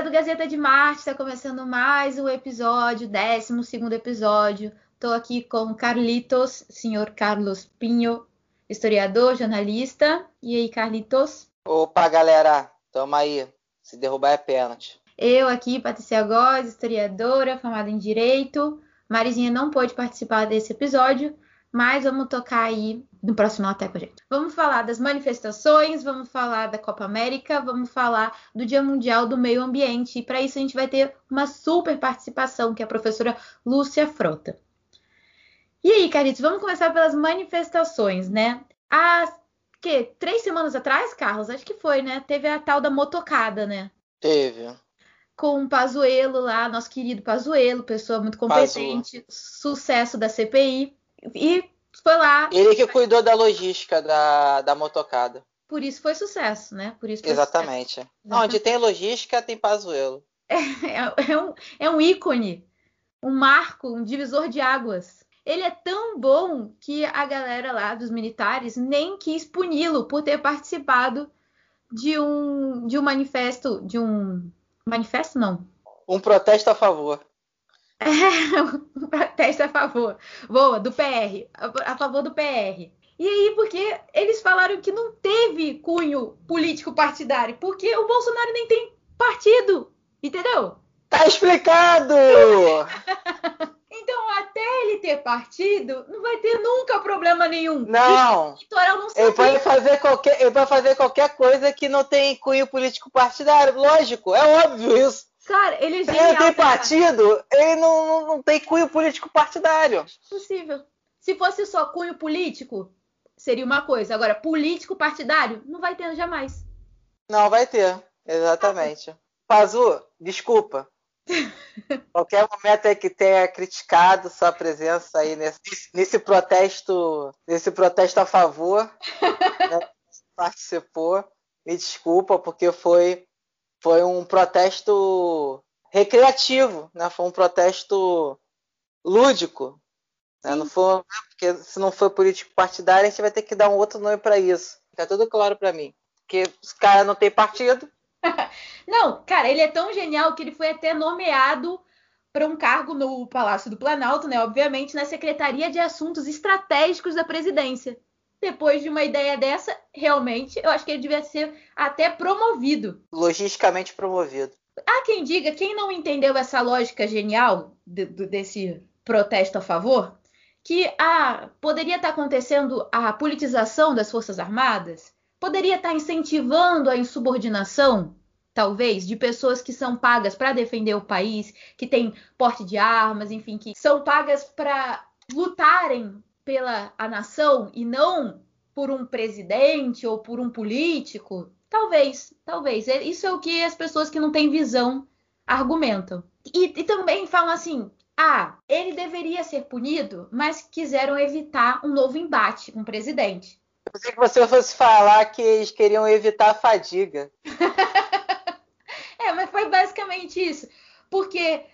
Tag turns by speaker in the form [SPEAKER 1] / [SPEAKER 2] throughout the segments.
[SPEAKER 1] galera do Gazeta de Marte, está começando mais um episódio, 12 segundo episódio. Estou aqui com Carlitos, senhor Carlos Pinho, historiador, jornalista. E aí, Carlitos?
[SPEAKER 2] Opa, galera, tamo aí. Se derrubar é pênalti.
[SPEAKER 1] Eu aqui, Patrícia Góes, historiadora, formada em Direito. Marizinha não pôde participar desse episódio, mas vamos tocar aí no próximo até com a gente. Vamos falar das manifestações, vamos falar da Copa América, vamos falar do Dia Mundial do Meio Ambiente. E para isso a gente vai ter uma super participação, que é a professora Lúcia Frota. E aí, Carlitos, vamos começar pelas manifestações, né? Há que três semanas atrás, Carlos, acho que foi, né? Teve a tal da motocada, né?
[SPEAKER 2] Teve.
[SPEAKER 1] Com o Pazuello lá, nosso querido Pazuello, pessoa muito competente, sucesso da CPI. E foi lá.
[SPEAKER 2] Ele que cuidou da logística da, da motocada.
[SPEAKER 1] Por isso foi sucesso, né? Por isso
[SPEAKER 2] Exatamente. Sucesso. Onde tem logística, tem Pazuello.
[SPEAKER 1] É, é, é, um, é um ícone, um marco, um divisor de águas. Ele é tão bom que a galera lá dos militares nem quis puni-lo por ter participado de um, de um manifesto, de um manifesto não.
[SPEAKER 2] Um protesto a favor.
[SPEAKER 1] É, um protesto a favor. Boa, do PR. A, favor do PR. E aí, porque eles falaram que não teve cunho político partidário, porque o Bolsonaro nem tem partido, entendeu?
[SPEAKER 2] Tá explicado!
[SPEAKER 1] então, até ele ter partido, não vai ter nunca problema nenhum.
[SPEAKER 2] Não.
[SPEAKER 1] não
[SPEAKER 2] ele pode fazer qualquer, ele pode fazer qualquer coisa que não tem cunho político partidário, lógico, é óbvio isso.
[SPEAKER 1] Cara, ele é genial.
[SPEAKER 2] Ele tem partido, ele não, não, não tem cunho político partidário.
[SPEAKER 1] Possível. Se fosse só cunho político, seria uma coisa. Agora, político partidário, não vai ter jamais.
[SPEAKER 2] Não, vai ter. Exatamente. Pazu, desculpa. Qualquer momento é que tenha criticado sua presença aí nesse, nesse protesto, nesse protesto a favor, né, participou. Me desculpa porque foi foi um protesto recreativo, né? Foi um protesto lúdico. Né? Não foi, porque se não for político partidário, a gente vai ter que dar um outro nome para isso. Tá tudo claro para mim. Porque os caras não têm partido.
[SPEAKER 1] não, cara, ele é tão genial que ele foi até nomeado para um cargo no Palácio do Planalto, né? Obviamente, na Secretaria de Assuntos Estratégicos da Presidência depois de uma ideia dessa, realmente, eu acho que ele devia ser até promovido.
[SPEAKER 2] Logisticamente promovido.
[SPEAKER 1] Há quem diga, quem não entendeu essa lógica genial de, de, desse protesto a favor, que ah, poderia estar acontecendo a politização das Forças Armadas, poderia estar incentivando a insubordinação, talvez, de pessoas que são pagas para defender o país, que têm porte de armas, enfim, que são pagas para lutarem pela a nação e não por um presidente ou por um político? Talvez, talvez. É, isso é o que as pessoas que não têm visão argumentam. E, e também falam assim: ah, ele deveria ser punido, mas quiseram evitar um novo embate com o presidente.
[SPEAKER 2] Eu pensei que você fosse falar que eles queriam evitar a fadiga.
[SPEAKER 1] é, mas foi basicamente isso. Porque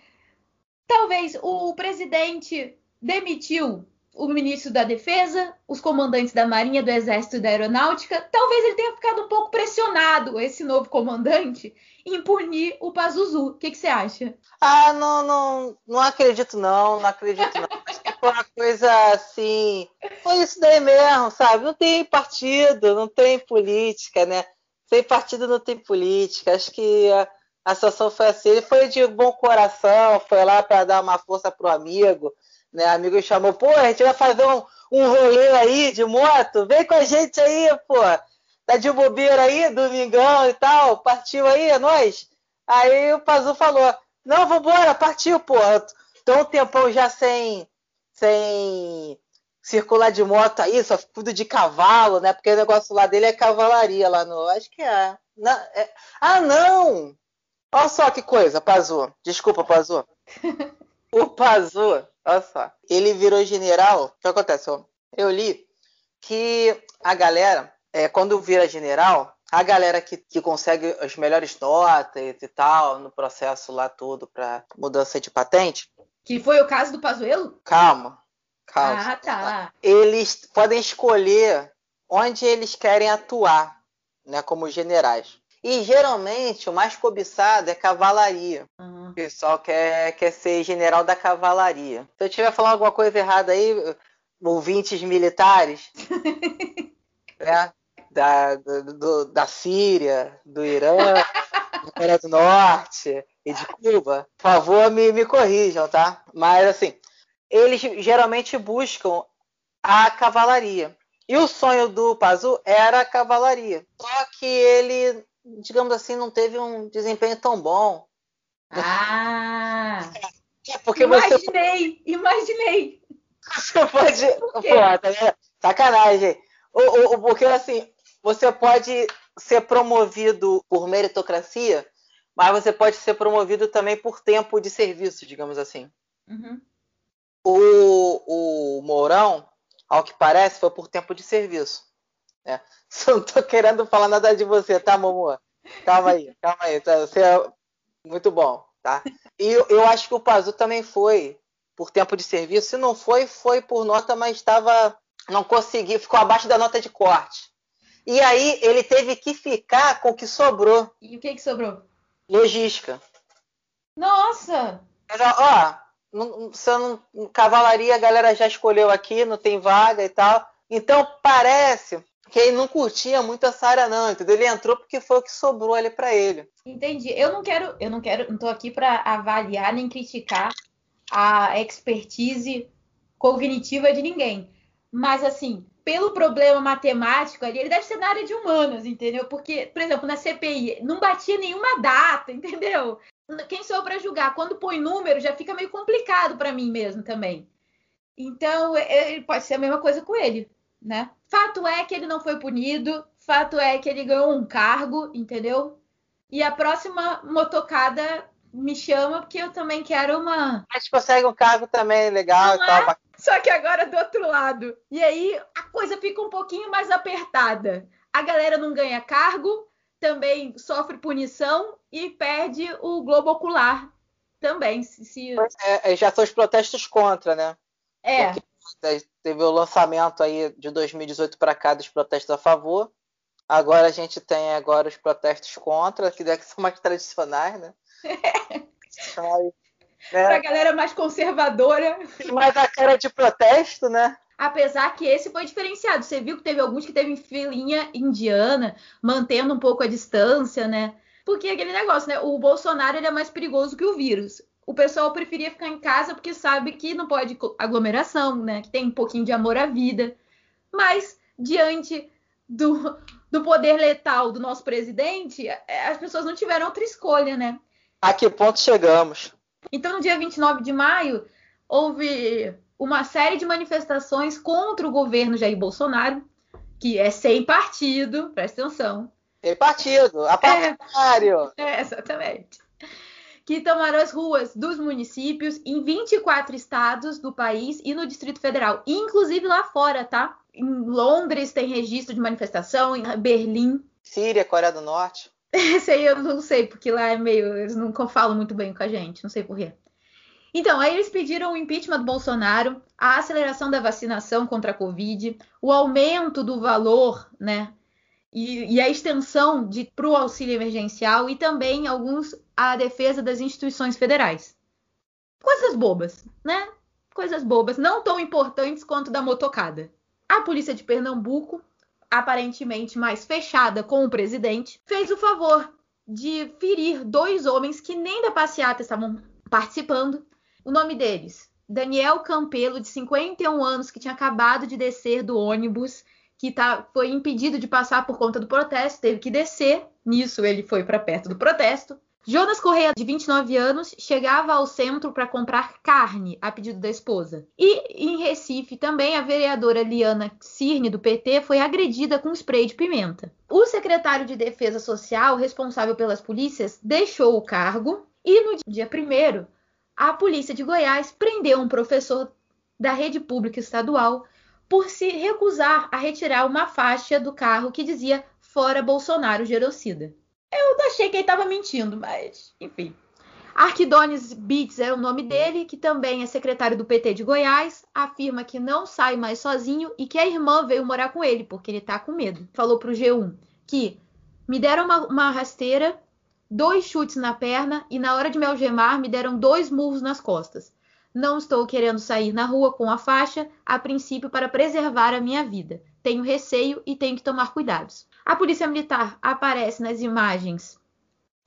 [SPEAKER 1] talvez o presidente demitiu o ministro da Defesa, os comandantes da Marinha, do Exército e da Aeronáutica. Talvez ele tenha ficado um pouco pressionado, esse novo comandante, em punir o Pazuzu. O que, que, você acha?
[SPEAKER 2] Ah, não, não, não acredito não, não acredito não. Acho que foi uma coisa assim, foi isso daí mesmo, sabe? Não tem partido, não tem política, né? Sem partido não tem política. Acho que a, a situação foi assim. Ele foi de bom coração, foi lá para dar uma força pro amigo né? Amigo chamou, pô, a gente vai fazer um, um rolê aí de moto, vem com a gente aí, pô. Tá de bobeira aí, domingão e tal, partiu aí, é nóis. Aí o Pazu falou, não, vambora, partiu, pô. Tô um tempão já sem, sem circular de moto aí, só tudo de cavalo, né? Porque o negócio lá dele é cavalaria lá no. Acho que é. Não, é... Ah, não! Olha só que coisa, Pazu. Desculpa, Pazu. o Pazu Olha só. Ele virou general. O que acontece? Eu li que a galera, é, quando vira general, a galera que, que consegue as melhores notas e tal, no processo lá todo para mudança de patente.
[SPEAKER 1] Que foi o caso do Pazuello?
[SPEAKER 2] Calma. Calma.
[SPEAKER 1] Ah, tá.
[SPEAKER 2] Eles podem escolher onde eles querem atuar, né, como generais. E geralmente o mais cobiçado é cavalaria.
[SPEAKER 1] Uhum.
[SPEAKER 2] O pessoal quer, quer ser general da cavalaria. Se eu estiver falando alguma coisa errada aí, ouvintes militares, né? Da, do, da Síria, do Irã, da Coreia do Norte e de Cuba, por favor, me, me corrijam, tá? Mas assim, eles geralmente buscam a cavalaria. E o sonho do Pazu era a cavalaria. Só que ele, digamos assim, não teve um desempenho tão bom.
[SPEAKER 1] Ah!
[SPEAKER 2] É porque
[SPEAKER 1] imaginei,
[SPEAKER 2] você...
[SPEAKER 1] imaginei.
[SPEAKER 2] Você pode. Pô, tá Sacanagem. O, o, porque assim, você pode ser promovido por meritocracia, mas você pode ser promovido também por tempo de serviço, digamos assim.
[SPEAKER 1] Uhum.
[SPEAKER 2] O, o Mourão, ao que parece, foi por tempo de serviço. Né? Não tô querendo falar nada de você, tá, Momo? Calma aí, calma aí. Tá? Você é muito bom, tá? E eu, eu acho que o Pazu também foi por tempo de serviço. Se não foi, foi por nota, mas estava. Não conseguiu, ficou abaixo da nota de corte. E aí ele teve que ficar com o que sobrou.
[SPEAKER 1] E o que, que sobrou?
[SPEAKER 2] Logística.
[SPEAKER 1] Nossa!
[SPEAKER 2] Ó, não, você não, cavalaria a galera já escolheu aqui, não tem vaga e tal. Então parece que ele não curtia muito essa área não, entendeu? Ele entrou porque foi o que sobrou ali para ele.
[SPEAKER 1] Entendi. Eu não quero, eu não quero, não tô aqui para avaliar nem criticar a expertise cognitiva de ninguém. Mas assim, pelo problema matemático ali, ele deve ser na área de humanas, entendeu? Porque, por exemplo, na CPI não batia nenhuma data, entendeu? quem sou para julgar? Quando põe número, já fica meio complicado para mim mesmo também. Então, é, ele pode ser a mesma coisa com ele, né? Fato é que ele não foi punido, fato é que ele ganhou um cargo, entendeu? E a próxima motocada me chama porque eu também quero uma.
[SPEAKER 2] A gente consegue um cargo também legal
[SPEAKER 1] e tal. É? Só que agora do outro lado. E aí a coisa fica um pouquinho mais apertada. A galera não ganha cargo, também sofre punição e perde o globo ocular também. Se...
[SPEAKER 2] É, é, já são os protestos contra, né?
[SPEAKER 1] É.
[SPEAKER 2] Porque teve o lançamento aí de 2018 para cá dos protestos a favor. Agora a gente tem agora os protestos contra, que deve ser mais tradicionais, né?
[SPEAKER 1] Mas, é. Pra galera mais conservadora.
[SPEAKER 2] Mais a cara de protesto, né?
[SPEAKER 1] Apesar que esse foi diferenciado. Você viu que teve alguns que teve filinha indiana, mantendo um pouco a distância, né? Porque aquele negócio, né? O Bolsonaro ele é mais perigoso que o vírus. O pessoal preferia ficar em casa porque sabe que não pode aglomeração, né? Que tem um pouquinho de amor à vida. Mas, diante do, do poder letal do nosso presidente, é, as pessoas não tiveram outra escolha, né?
[SPEAKER 2] A que ponto chegamos?
[SPEAKER 1] Então, no dia 29 de maio, houve uma série de manifestações contra o governo Jair Bolsonaro, que é sem partido, presta atenção.
[SPEAKER 2] Sem partido, apartidário.
[SPEAKER 1] É, é, exatamente. Que tomaram as ruas dos municípios em 24 estados do país e no Distrito Federal, inclusive lá fora, tá? Em Londres tem registro de manifestação, em Berlim.
[SPEAKER 2] Síria, Coreia do Norte.
[SPEAKER 1] Esse aí eu não sei, porque lá é meio. Eles não falam muito bem com a gente, não sei porquê. Então, aí eles pediram o impeachment do Bolsonaro, a aceleração da vacinação contra a Covid, o aumento do valor, né? E, e a extensão para o auxílio emergencial e também alguns a defesa das instituições federais. Coisas bobas, né? Coisas bobas, não tão importantes quanto da motocada. A polícia de Pernambuco, aparentemente mais fechada com o presidente, fez o favor de ferir dois homens que nem da passeata estavam participando o nome deles: Daniel Campelo, de 51 anos, que tinha acabado de descer do ônibus, que tá, foi impedido de passar por conta do protesto, teve que descer. Nisso, ele foi para perto do protesto. Jonas Correia, de 29 anos, chegava ao centro para comprar carne a pedido da esposa. E em Recife também a vereadora Liana Cirne, do PT, foi agredida com spray de pimenta. O secretário de Defesa Social, responsável pelas polícias, deixou o cargo e no dia 1 a polícia de Goiás prendeu um professor da rede pública estadual por se recusar a retirar uma faixa do carro que dizia fora Bolsonaro genocida. Eu achei que ele estava mentindo, mas enfim. Arquidones Beats é o nome dele, que também é secretário do PT de Goiás, afirma que não sai mais sozinho e que a irmã veio morar com ele porque ele está com medo. Falou para o G1 que Me deram uma, uma rasteira, dois chutes na perna e na hora de me algemar me deram dois murros nas costas. Não estou querendo sair na rua com a faixa, a princípio para preservar a minha vida. Tenho receio e tenho que tomar cuidados. A polícia militar aparece nas imagens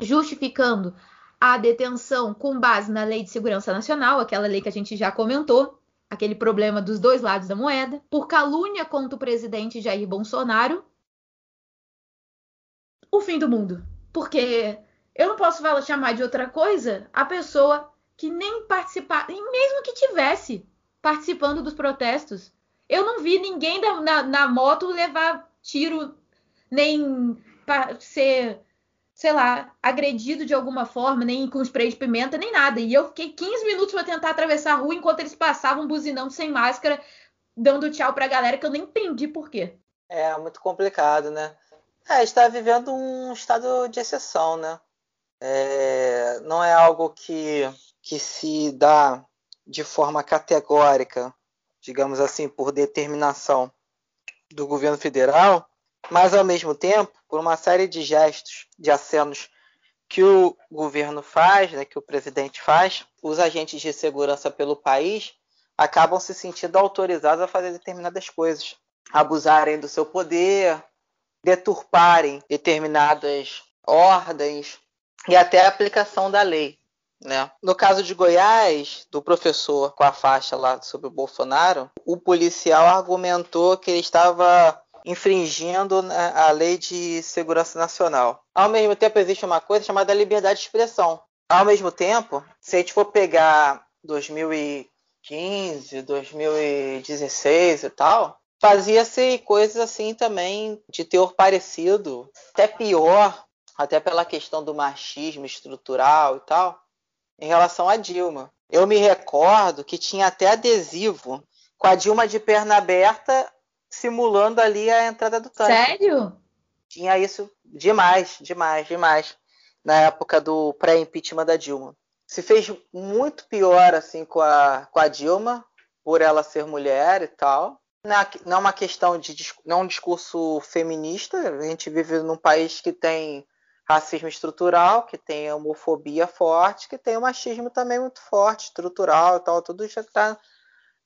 [SPEAKER 1] justificando a detenção com base na Lei de Segurança Nacional, aquela lei que a gente já comentou, aquele problema dos dois lados da moeda, por calúnia contra o presidente Jair Bolsonaro. O fim do mundo. Porque eu não posso falar, chamar de outra coisa a pessoa que nem participar, mesmo que tivesse participando dos protestos. Eu não vi ninguém da, na, na moto levar tiro, nem ser sei lá, agredido de alguma forma, nem com spray de pimenta, nem nada. E eu fiquei 15 minutos para tentar atravessar a rua enquanto eles passavam buzinando sem máscara, dando tchau pra galera que eu nem entendi por quê.
[SPEAKER 2] É, muito complicado, né? É, está vivendo um estado de exceção, né? É, não é algo que, que se dá de forma categórica, digamos assim, por determinação do governo federal, mas ao mesmo tempo, por uma série de gestos, de acenos que o governo faz, né, que o presidente faz, os agentes de segurança pelo país acabam se sentindo autorizados a fazer determinadas coisas, abusarem do seu poder, deturparem determinadas ordens e até a aplicação da lei. Né? No caso de Goiás, do professor com a faixa lá sobre o Bolsonaro, o policial argumentou que ele estava infringindo né, a lei de segurança nacional. Ao mesmo tempo, existe uma coisa chamada liberdade de expressão. Ao mesmo tempo, se a gente for pegar 2015, 2016 e tal, fazia-se coisas assim também de teor parecido, até pior, até pela questão do machismo estrutural e tal, em relação a Dilma. Eu me recordo que tinha até adesivo com a Dilma de perna aberta simulando ali a entrada do tanque.
[SPEAKER 1] Sério?
[SPEAKER 2] Tinha isso demais, demais, demais. Na época do pré-impeachment da Dilma. Se fez muito pior assim com a, com a Dilma, por ela ser mulher e tal. Não é uma questão de não é um discurso feminista. A gente vive num país que tem racismo estrutural, que tem homofobia forte, que tem o machismo também muito forte, estrutural e tal. Tudo já está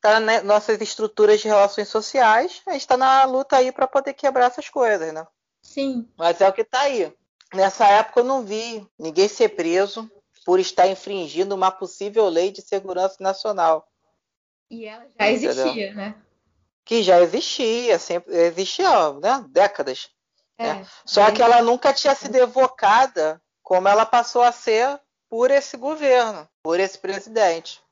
[SPEAKER 2] tá nas nossas estruturas de relações sociais, a gente está na luta aí para poder quebrar essas coisas, né?
[SPEAKER 1] Sim.
[SPEAKER 2] Mas é o que está aí. Nessa época eu não vi ninguém ser preso por estar infringindo uma possível lei de segurança nacional.
[SPEAKER 1] E ela já existia, Entendeu? né?
[SPEAKER 2] Que já existia, sempre existia, né? Décadas. É, né? Só que ela nunca tinha sido evocada como ela passou a ser por esse governo, por esse presidente.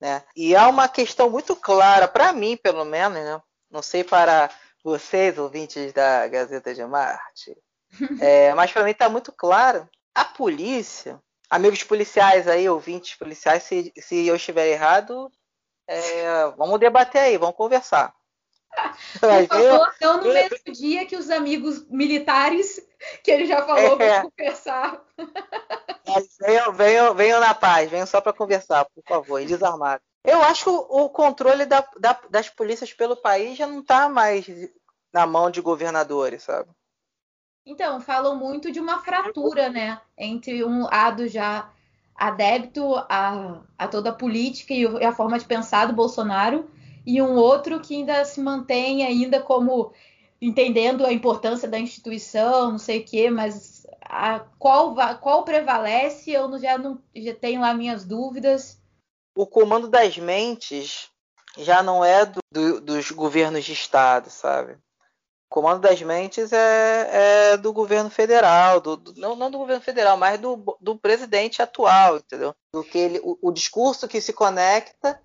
[SPEAKER 2] Né? E há uma questão muito clara, para mim, pelo menos, né? não sei para vocês, ouvintes da Gazeta de Marte, é, mas para mim está muito claro. A polícia, amigos policiais aí, ouvintes policiais, se, se eu estiver errado, é, vamos debater aí, vamos conversar.
[SPEAKER 1] Por favor, não no mesmo dia que os amigos militares, que ele já falou, é, vão conversar.
[SPEAKER 2] venham, venham, venham na paz, venham só para conversar, por favor, e desarmado. Eu acho que o, o controle da, da, das polícias pelo país já não está mais na mão de governadores, sabe?
[SPEAKER 1] Então, falam muito de uma fratura, né? Entre um lado já adepto a, a toda a política e a forma de pensar do Bolsonaro e um outro que ainda se mantém ainda como entendendo a importância da instituição, não sei o quê, mas a, qual, qual prevalece, eu já, não, já tenho lá minhas dúvidas.
[SPEAKER 2] O comando das mentes já não é do, do, dos governos de estado, sabe? O comando das mentes é, é do governo federal, do, do, não, não do governo federal, mas do, do presidente atual, entendeu? Do que ele, o, o discurso que se conecta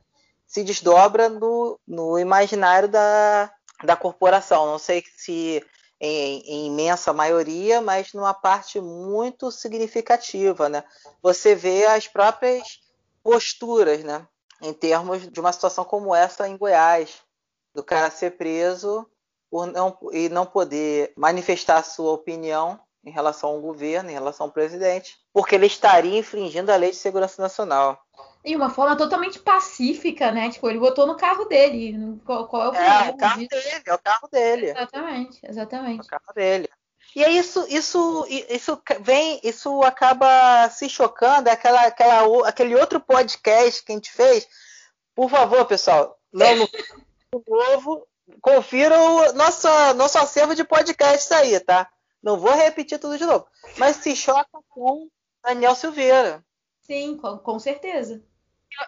[SPEAKER 2] se desdobra no, no imaginário da, da corporação. Não sei se em, em, imensa maioria, mas numa parte muito significativa, né? Você vê as próprias posturas, né? Em termos de uma situação como essa em Goiás, do cara ser preso não, e não poder manifestar sua opinião em relação ao governo, em relação ao presidente, porque ele estaria infringindo a lei de segurança nacional.
[SPEAKER 1] E uma forma totalmente pacífica, né? Tipo, ele botou no carro dele. Qual, qual é o
[SPEAKER 2] problema? É, o carro disso? dele, é o carro dele.
[SPEAKER 1] Exatamente, exatamente. É
[SPEAKER 2] o carro dele.
[SPEAKER 3] E aí isso, isso, isso vem, isso acaba se chocando, é aquela, aquela, aquele outro podcast que a gente fez. Por favor, pessoal, não no novo, confiram o nosso, nosso acervo de podcast aí, tá? Não vou repetir tudo de novo. Mas se choca com Daniel Silveira.
[SPEAKER 1] Sim, com, com certeza.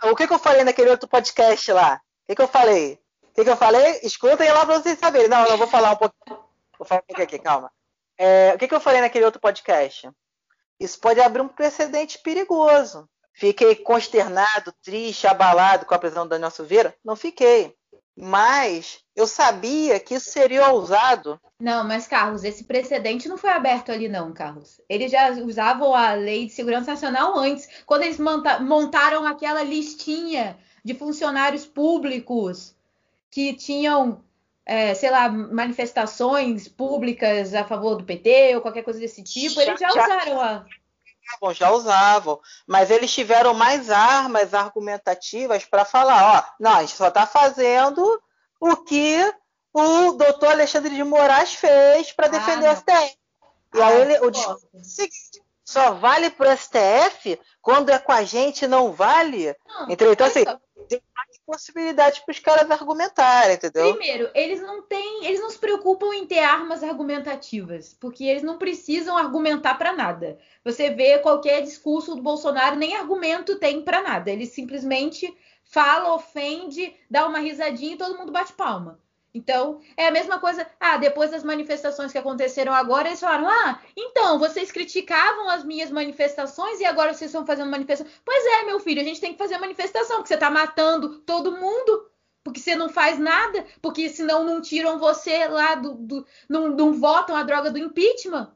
[SPEAKER 3] O que, que, eu falei naquele outro podcast lá? O que, que eu falei? O que, que eu falei? Escutem lá para vocês saberem. Não, não vou falar um pouquinho. Vou falar um pouquinho aqui, calma. É, o que eu falei naquele outro podcast? Isso pode abrir um precedente perigoso. Fiquei consternado, triste, abalado com a prisão do Daniel Silveira? Não fiquei. Mas eu sabia que isso seria ousado.
[SPEAKER 1] Não, mas Carlos, esse precedente não foi aberto ali, não, Carlos. Eles já usavam a lei de segurança nacional antes, quando eles montaram aquela listinha de funcionários públicos que tinham é, sei lá, manifestações públicas a favor do PT ou qualquer coisa desse tipo, eles já, já usaram a.
[SPEAKER 3] Bom, já usavam, mas eles tiveram mais armas argumentativas para falar, ó, não, a gente só está fazendo o que o doutor Alexandre de Moraes fez para ah, defender ah, o STF. E ah, aí ele, o seguinte, só vale para o STF quando é com a gente não vale. Não, entendeu? Então, assim, possibilidades para os caras argumentarem, entendeu?
[SPEAKER 1] Primeiro, eles não têm, eles não se preocupam em ter armas argumentativas, porque eles não precisam argumentar para nada. Você vê qualquer discurso do Bolsonaro, nem argumento tem para nada. Ele simplesmente fala, ofende, dá uma risadinha e todo mundo bate palma. Então, é a mesma coisa. Ah, depois das manifestações que aconteceram agora, eles falaram: Ah, então, vocês criticavam as minhas manifestações e agora vocês estão fazendo manifestação. Pois é, meu filho, a gente tem que fazer manifestação, porque você está matando todo mundo, porque você não faz nada, porque senão não tiram você lá do. do não, não votam a droga do impeachment.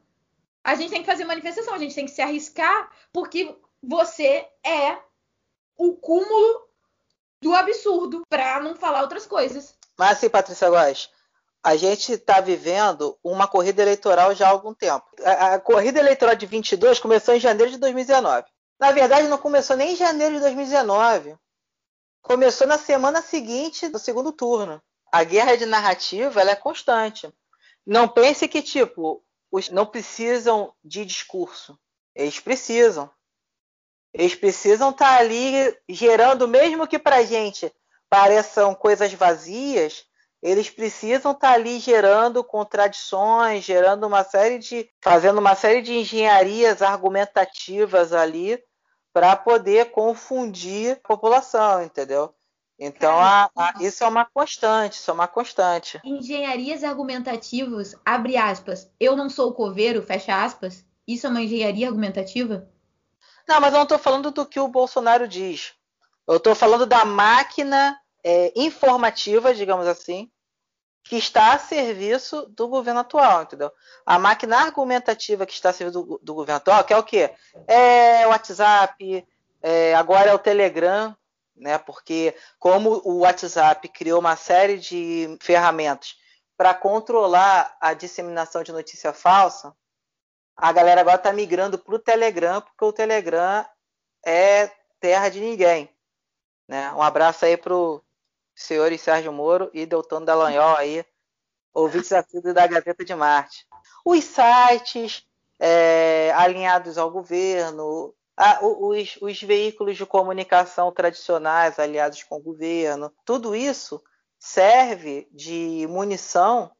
[SPEAKER 1] A gente tem que fazer manifestação, a gente tem que se arriscar, porque você é o cúmulo do absurdo, para não falar outras coisas.
[SPEAKER 3] Mas assim, Patrícia Góes, a gente está vivendo uma corrida eleitoral já há algum tempo. A, a, corrida eleitoral de 22 começou em janeiro de 2019. Na verdade, não começou nem em janeiro de 2019. Começou na semana seguinte do segundo turno. A guerra de narrativa é constante. Não pense que, tipo, os não precisam de discurso. Eles precisam. Eles precisam estar tá ali gerando, mesmo que para gente pareçam coisas vazias, eles precisam estar tá ali gerando contradições, gerando uma série de. fazendo uma série de engenharias argumentativas ali para poder confundir a população, entendeu? Então, a, a, isso é uma constante, isso é uma constante.
[SPEAKER 1] Engenharias argumentativas, abre aspas, eu não sou coveiro, fecha aspas, isso é uma engenharia argumentativa?
[SPEAKER 3] Não, mas eu não estou falando do que o Bolsonaro diz. Eu estou falando da máquina é, informativa, digamos assim, que está a serviço do governo atual, entendeu? A máquina argumentativa que está a serviço do, do governo atual, que é o quê? É o WhatsApp, é, agora é o Telegram, né? Porque como o WhatsApp criou uma série de ferramentas para controlar a disseminação de notícia falsa, a galera agora está migrando para o Telegram, porque o Telegram é terra de ninguém. Né? Um abraço aí pro senhores Sérgio Moro e Deltano Dallagnol aí, ouvintes assíduos da Gazeta de Marte. Os sites é, alinhados ao governo, a, os, os veículos de comunicação tradicionais aliados com o governo, tudo isso serve de munição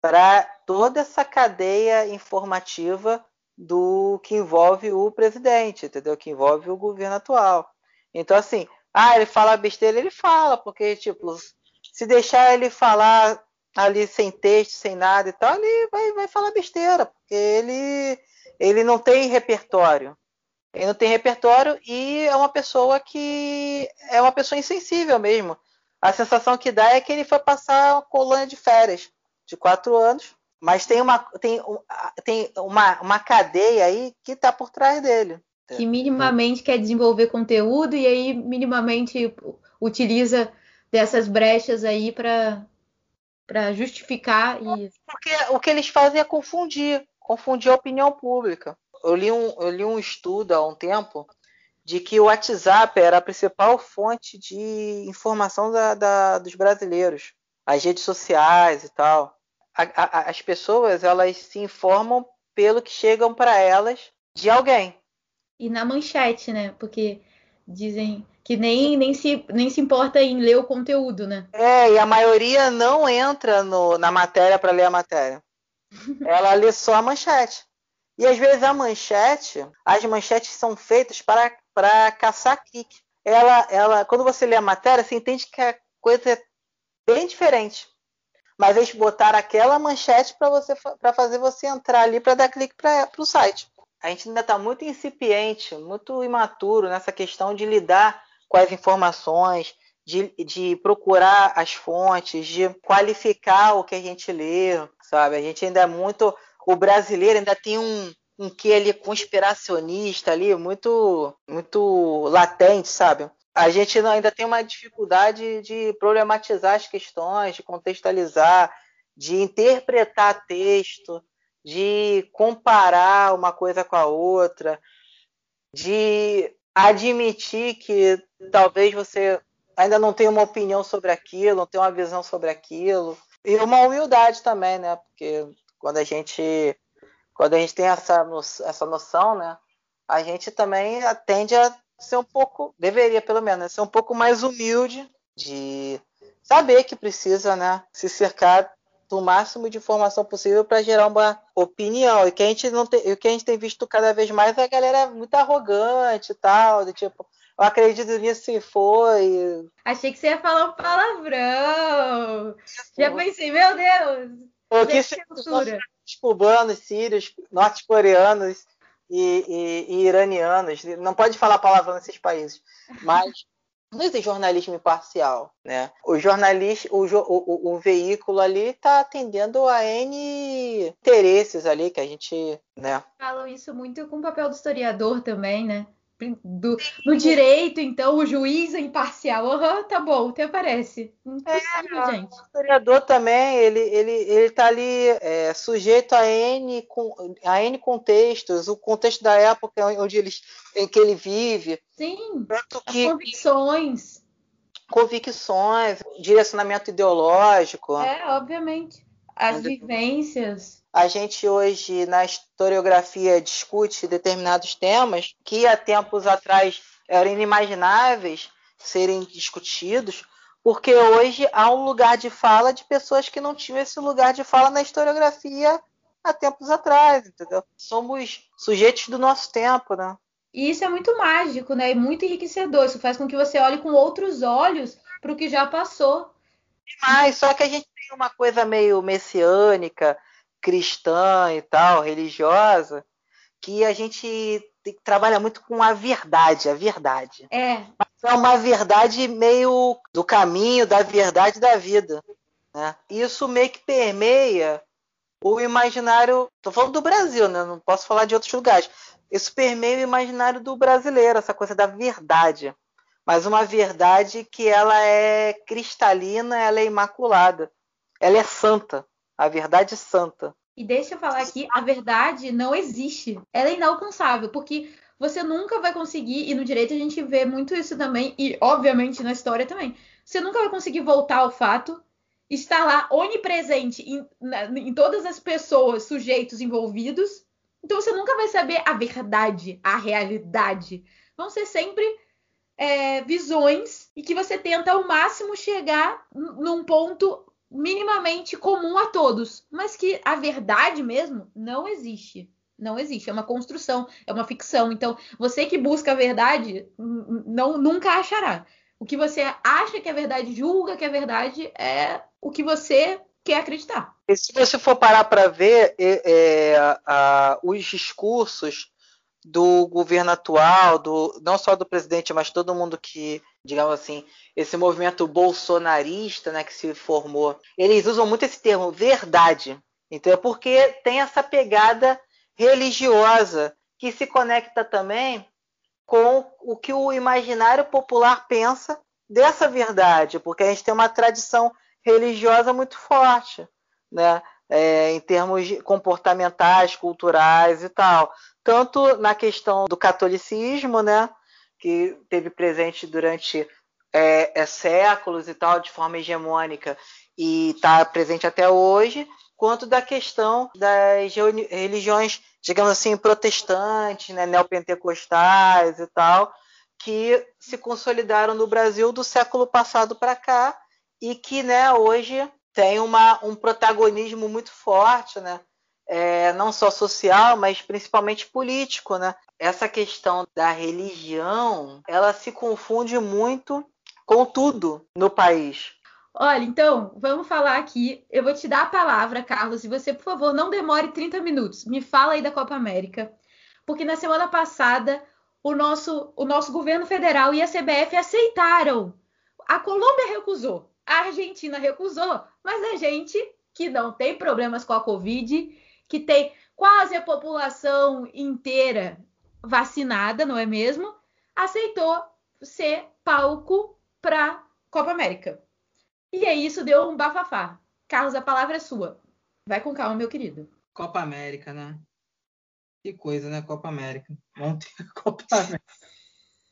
[SPEAKER 3] para toda essa cadeia informativa do que envolve o presidente, entendeu? Que envolve o governo atual. Então, assim, ah, ele fala besteira, ele fala, porque, tipo, se deixar ele falar ali sem texto, sem nada e tal, ele vai, vai falar besteira, porque ele, ele não tem repertório. Ele não tem repertório e é uma pessoa que é uma pessoa insensível mesmo. A sensação que dá é que ele foi passar uma colônia de férias de quatro anos, mas tem uma, tem, tem uma, uma cadeia aí que está por trás dele
[SPEAKER 1] que minimamente quer desenvolver conteúdo e aí minimamente utiliza dessas brechas aí para para justificar e
[SPEAKER 3] porque o que eles fazem é confundir, confundir a opinião pública. Eu li um, eu li um estudo há um tempo de que o WhatsApp era a principal fonte de informação da, da, dos brasileiros, as redes sociais e tal. a, a, as pessoas elas se informam pelo que chegam para elas de alguém.
[SPEAKER 1] E na manchete, né? Porque dizem que nem, nem, se, nem se importa em ler o conteúdo, né?
[SPEAKER 3] É, e a maioria não entra no, na matéria para ler a matéria. Ela lê só a manchete. E às vezes a manchete, as manchetes são feitas para, para caçar clique. Ela, ela, quando você lê a matéria, você entende que a coisa é bem diferente. Mas eles botaram aquela manchete para você para fazer você entrar ali para dar clique para o site. A gente ainda está muito incipiente, muito imaturo nessa questão de lidar com as informações, de, de, procurar as fontes, de qualificar o que a gente lê, sabe? A gente ainda é muito. O brasileiro ainda tem um, um que ali conspiracionista ali, muito, muito latente, sabe? A gente ainda tem uma dificuldade de problematizar as questões, de contextualizar, de interpretar texto, de comparar uma coisa com a outra, de admitir que talvez você ainda não tenha uma opinião sobre aquilo, não tenha uma visão sobre aquilo. E uma humildade também, né? Porque quando a gente quando a gente tem essa, essa noção, né? A gente também tende a ser um pouco, deveria pelo menos, né, ser um pouco mais humilde de saber que precisa, né? Se cercar do máximo de informação possível para gerar uma opinião. E que a gente não tem, o que a gente tem visto cada vez mais é a galera muito arrogante e tal, do tipo, eu acredito nisso e foi.
[SPEAKER 1] Achei que você ia falar um palavrão. Já pensei, meu Deus.
[SPEAKER 3] O que se cubanos, sírios, norte-coreanos e, e, e, iranianos. Não pode falar palavrão nesses países. Mas não existe jornalismo imparcial, né? O jornalista, o, o, o veículo ali está atendendo a N interesses ali que a gente, né?
[SPEAKER 1] Falam isso muito com o papel do historiador também, né? Do, no direito, então, o juiz é imparcial. Aham, uhum, tá bom, te aparece. Impossível, é, gente. O
[SPEAKER 3] historiador também, ele, ele, ele tá ali é, sujeito a N, a N contextos, o contexto da época onde ele, em que ele vive.
[SPEAKER 1] Sim, que, as convicções.
[SPEAKER 3] Convicções, direcionamento ideológico.
[SPEAKER 1] É, obviamente. As vivências
[SPEAKER 3] a gente hoje na historiografia discute determinados temas que há tempos atrás eram inimagináveis serem discutidos, porque hoje há um lugar de fala de pessoas que não tinham esse lugar de fala na historiografia há tempos atrás, entendeu? Somos sujeitos do nosso tempo, né?
[SPEAKER 1] E isso é muito mágico, né? E muito enriquecedor. Isso faz com que você olhe com outros olhos para o que já passou.
[SPEAKER 3] Mas só que a gente tem uma coisa meio messiânica, cristã e tal, religiosa, que a gente trabalha muito com a verdade, a verdade.
[SPEAKER 1] É.
[SPEAKER 3] Mas é uma verdade meio do caminho da verdade da vida. Né? Isso meio que permeia o imaginário. Estou falando do Brasil, né? Não posso falar de outros lugares. Isso permeia o imaginário do brasileiro, essa coisa da verdade. Mas uma verdade que ela é cristalina, ela é imaculada. Ela é santa a verdade santa.
[SPEAKER 1] E deixa eu falar aqui, a verdade não existe. Ela é inalcançável, porque você nunca vai conseguir, e no direito a gente vê muito isso também, e obviamente na história também. Você nunca vai conseguir voltar ao fato, estar lá onipresente em, na, em todas as pessoas, sujeitos envolvidos. Então você nunca vai saber a verdade, a realidade. Vão ser sempre é, visões e que você tenta ao máximo chegar num ponto minimamente comum a todos, mas que a verdade mesmo não existe. Não existe, é uma construção, é uma ficção. Então, você que busca a verdade, não nunca achará. O que você acha que é verdade, julga que é verdade, é o que você quer acreditar.
[SPEAKER 3] E se você for parar para ver é, é, a, os discursos do governo atual, do, não só do presidente, mas todo mundo que, digamos assim, esse movimento bolsonarista né, que se formou, eles usam muito esse termo verdade. Então é porque tem essa pegada religiosa que se conecta também com o que o imaginário popular pensa dessa verdade, porque a gente tem uma tradição religiosa muito forte, né? É, em termos comportamentais, culturais e tal tanto na questão do catolicismo, né, que teve presente durante é, é, séculos e tal, de forma hegemônica, e está presente até hoje, quanto da questão das religiões, digamos assim, protestantes, né, neopentecostais e tal, que se consolidaram no Brasil do século passado para cá e que né, hoje tem uma, um protagonismo muito forte, né? É, não só social, mas principalmente político, né? Essa questão da religião, ela se confunde muito com tudo no país.
[SPEAKER 1] Olha, então, vamos falar aqui. Eu vou te dar a palavra, Carlos, e você, por favor, não demore 30 minutos. Me fala aí da Copa América. Porque na semana passada, o nosso, o nosso governo federal e a CBF aceitaram. A Colômbia recusou, a Argentina recusou, mas a gente, que não tem problemas com a Covid, que tem quase a população inteira vacinada, não é mesmo? Aceitou ser palco para Copa América. E aí isso deu um bafafá. Carlos, a palavra é sua. Vai com calma, meu querido.
[SPEAKER 2] Copa América, né? Que coisa, né? Copa América. Ter Copa América.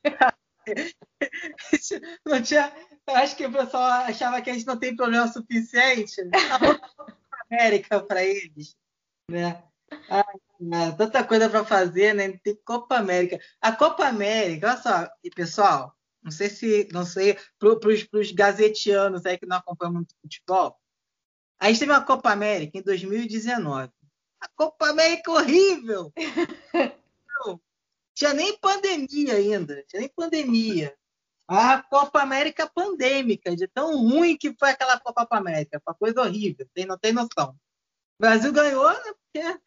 [SPEAKER 2] não tinha, acho que o pessoal achava que a gente não tem problema suficiente. Copa América para eles, né? Ah, tanta coisa para fazer, né? Tem Copa América. A Copa América, olha só, e pessoal, não sei se, não sei, para os gazetianos aí que não acompanham muito futebol. A gente teve uma Copa América em 2019. A Copa América é horrível! não, tinha nem pandemia ainda, tinha nem pandemia. A Copa América pandêmica, de tão ruim que foi aquela Copa América, uma coisa horrível, não tem noção. O Brasil ganhou, né? Porque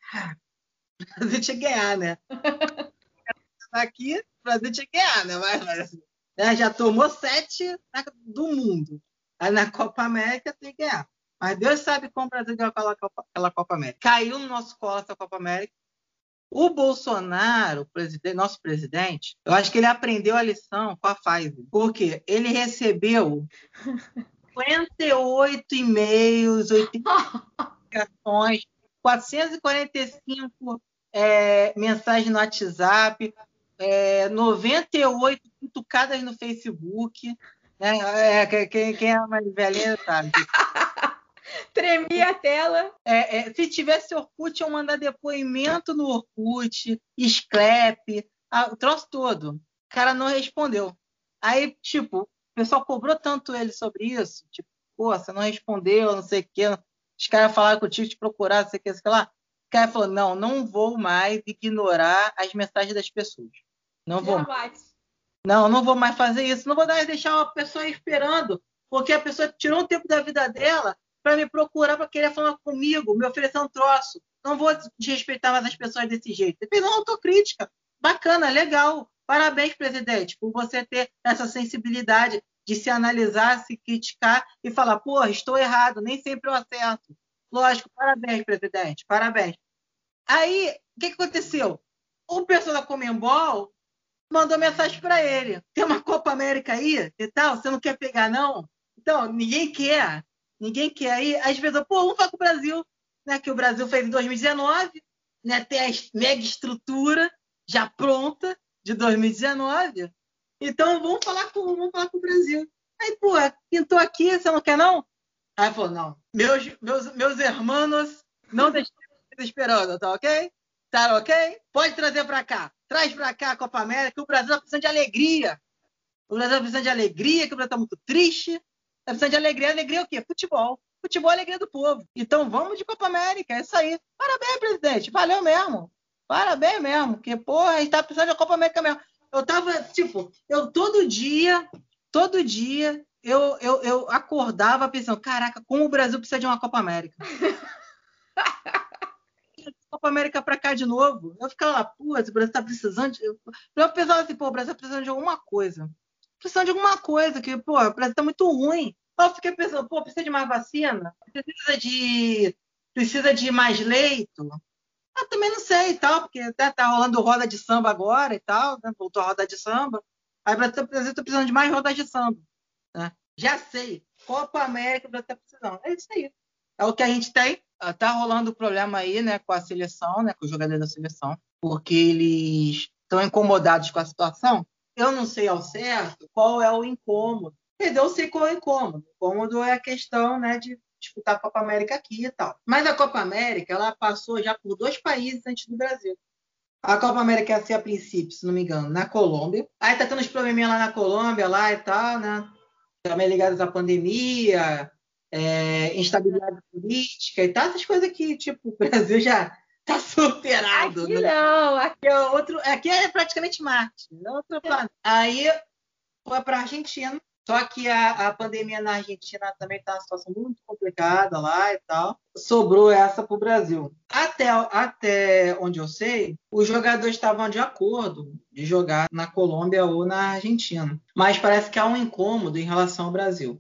[SPEAKER 2] o Brasil tinha que ganhar, né? Aqui, o Brasil tinha que ganhar, né? Mas, mas né? Já tomou sete do mundo. Aí na Copa América tem que ganhar. Mas Deus sabe como o Brasil ganhou aquela Copa, aquela Copa América. Caiu no nosso colo essa Copa América. O Bolsonaro, o presidente, nosso presidente, eu acho que ele aprendeu a lição com a Pfizer. Porque ele recebeu 58 e-mails, 80 notificações, 445 é, mensagens no WhatsApp, é, 98 cutucadas no Facebook. Né? É, quem, quem é mais velhinha sabe.
[SPEAKER 1] Tremia a tela.
[SPEAKER 2] É, é, se tivesse Orkut, eu mandar depoimento no Orkut, Scrap, o troço todo. O cara não respondeu. Aí, tipo, o pessoal cobrou tanto ele sobre isso. Tipo, pô, você não respondeu, não sei o quê. Os caras falaram contigo, te procurar, sei o que, sei lá. O cara falou, não, não vou mais ignorar as mensagens das pessoas. Não vou. Não, não vou mais fazer isso. Não vou mais deixar uma pessoa esperando, porque a pessoa tirou um tempo da vida dela para me procurar, para querer falar comigo, me oferecer um troço. Não vou desrespeitar mais as pessoas desse jeito. Ele fez uma autocrítica. Bacana, legal. Parabéns, presidente, por você ter essa sensibilidade de se analisar, se criticar e falar, pô, estou errado, nem sempre eu acerto. Lógico, parabéns, presidente, parabéns. Aí, o que, que aconteceu? O pessoal da Comembol mandou mensagem para ele. Tem uma Copa América aí e tal, você não quer pegar, não? Então, ninguém quer. Ninguém quer aí. Às vezes, pô, vamos falar com o Brasil, né? Que o Brasil fez em 2019, né? Tem a mega estrutura já pronta de 2019. Então, vamos falar com, vamos falar com o Brasil. Aí, pô, pintou aqui, você não quer, não? Aí falou, não. Meus, meus, meus irmãos não deixaram esperando, tá ok? Tá ok? Pode trazer para cá. Traz para cá a Copa América. O Brasil está precisando de alegria. O Brasil está precisando de alegria, que o Brasil está muito triste. Está precisando de alegria. Alegria é o quê? Futebol. Futebol é alegria do povo. Então vamos de Copa América. É isso aí. Parabéns, presidente. Valeu mesmo. Parabéns mesmo. Porque, porra, a gente tá precisando de Copa América mesmo. Eu tava, tipo, eu todo dia, todo dia, eu, eu, eu acordava pensando, caraca, como o Brasil precisa de uma Copa América. Copa América para cá de novo. Eu ficava lá, pô, o Brasil tá precisando de. Eu pensava assim, pô, o Brasil tá precisando de alguma coisa. Precisando de alguma coisa, que, pô, o Brasil tá muito ruim. Eu fiquei pensando, pô, precisa de mais vacina? Precisa de. Precisa de mais leito? Eu também não sei e tal, porque tá, tá rolando roda de samba agora e tal, né? voltou a roda de samba. Aí o Brasil tá precisando de mais roda de samba. Né? Já sei. Copa América o Brasil precisando. É isso aí. É o que a gente tem. Ah, tá rolando problema aí, né, com a seleção, né, com os jogadores da seleção, porque eles estão incomodados com a situação. Eu não sei ao certo qual é o incômodo. Eu sei qual é o incômodo. O incômodo é a questão, né, de disputar a Copa América aqui e tal. Mas a Copa América, ela passou já por dois países antes do Brasil. A Copa América ia ser a princípio, se não me engano, na Colômbia. Aí tá tendo uns probleminha lá na Colômbia, lá e tal, né? Também ligados à pandemia, é, instabilidade política e tal, essas coisas que, tipo, o Brasil já tá superado.
[SPEAKER 1] Aqui
[SPEAKER 2] né?
[SPEAKER 1] não, aqui
[SPEAKER 2] é, outro, aqui é praticamente Marte. É outro planeta. Aí foi para a Argentina. Só que a, a pandemia na Argentina também está uma situação muito complicada lá e tal. Sobrou essa para o Brasil. Até, até onde eu sei, os jogadores estavam de acordo de jogar na Colômbia ou na Argentina. Mas parece que há um incômodo em relação ao Brasil.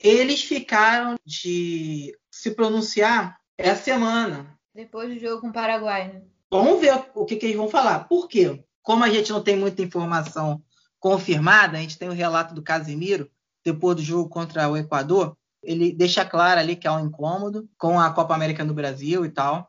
[SPEAKER 2] Eles ficaram de se pronunciar essa semana.
[SPEAKER 1] depois do jogo com o Paraguai, né?
[SPEAKER 2] Vamos ver o que, que eles vão falar. Por quê? Como a gente não tem muita informação confirmada, a gente tem o relato do Casimiro, depois do jogo contra o Equador, ele deixa claro ali que há um incômodo com a Copa América no Brasil e tal.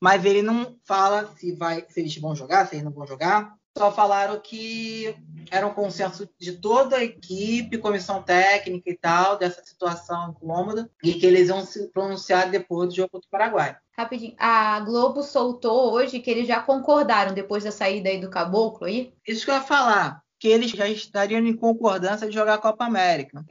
[SPEAKER 2] Mas ele não fala se, vai, se eles vão jogar, se eles não vão jogar. Só falaram que era um consenso de toda a equipe, comissão técnica e tal, dessa situação incômoda, e que eles vão se pronunciar depois do jogo contra o Paraguai.
[SPEAKER 1] Rapidinho. A Globo soltou hoje que eles já concordaram depois da saída aí do Caboclo aí.
[SPEAKER 2] Isso que eu ia falar, que eles já estariam em concordância de jogar a Copa América.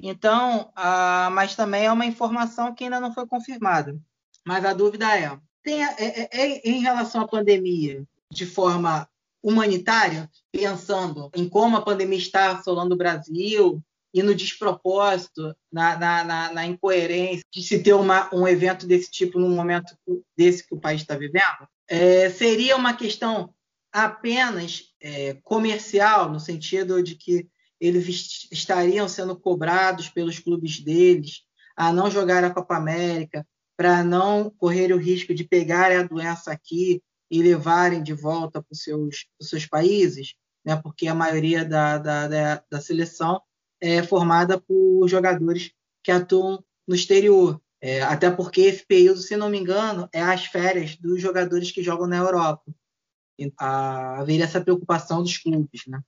[SPEAKER 2] Então, ah, mas também é uma informação que ainda não foi confirmada. Mas a dúvida é, tem, é, é- é em relação à pandemia, de forma humanitária, pensando em como a pandemia está assolando o Brasil e no despropósito, na, na- na- na incoerência de se ter uma- um evento desse tipo num momento desse que o país está vivendo, é, seria uma questão apenas é, comercial, no sentido de que eles est- estariam sendo cobrados pelos clubes deles a não jogar a Copa América, para não correr o risco de pegar a doença aqui e levarem de volta para os seus, seus países, né? porque a maioria da, da, da, da seleção é formada por jogadores que atuam no exterior. É, até porque esse período, se não me engano, é as férias dos jogadores que jogam na Europa. A, haveria essa preocupação dos clubes. Né?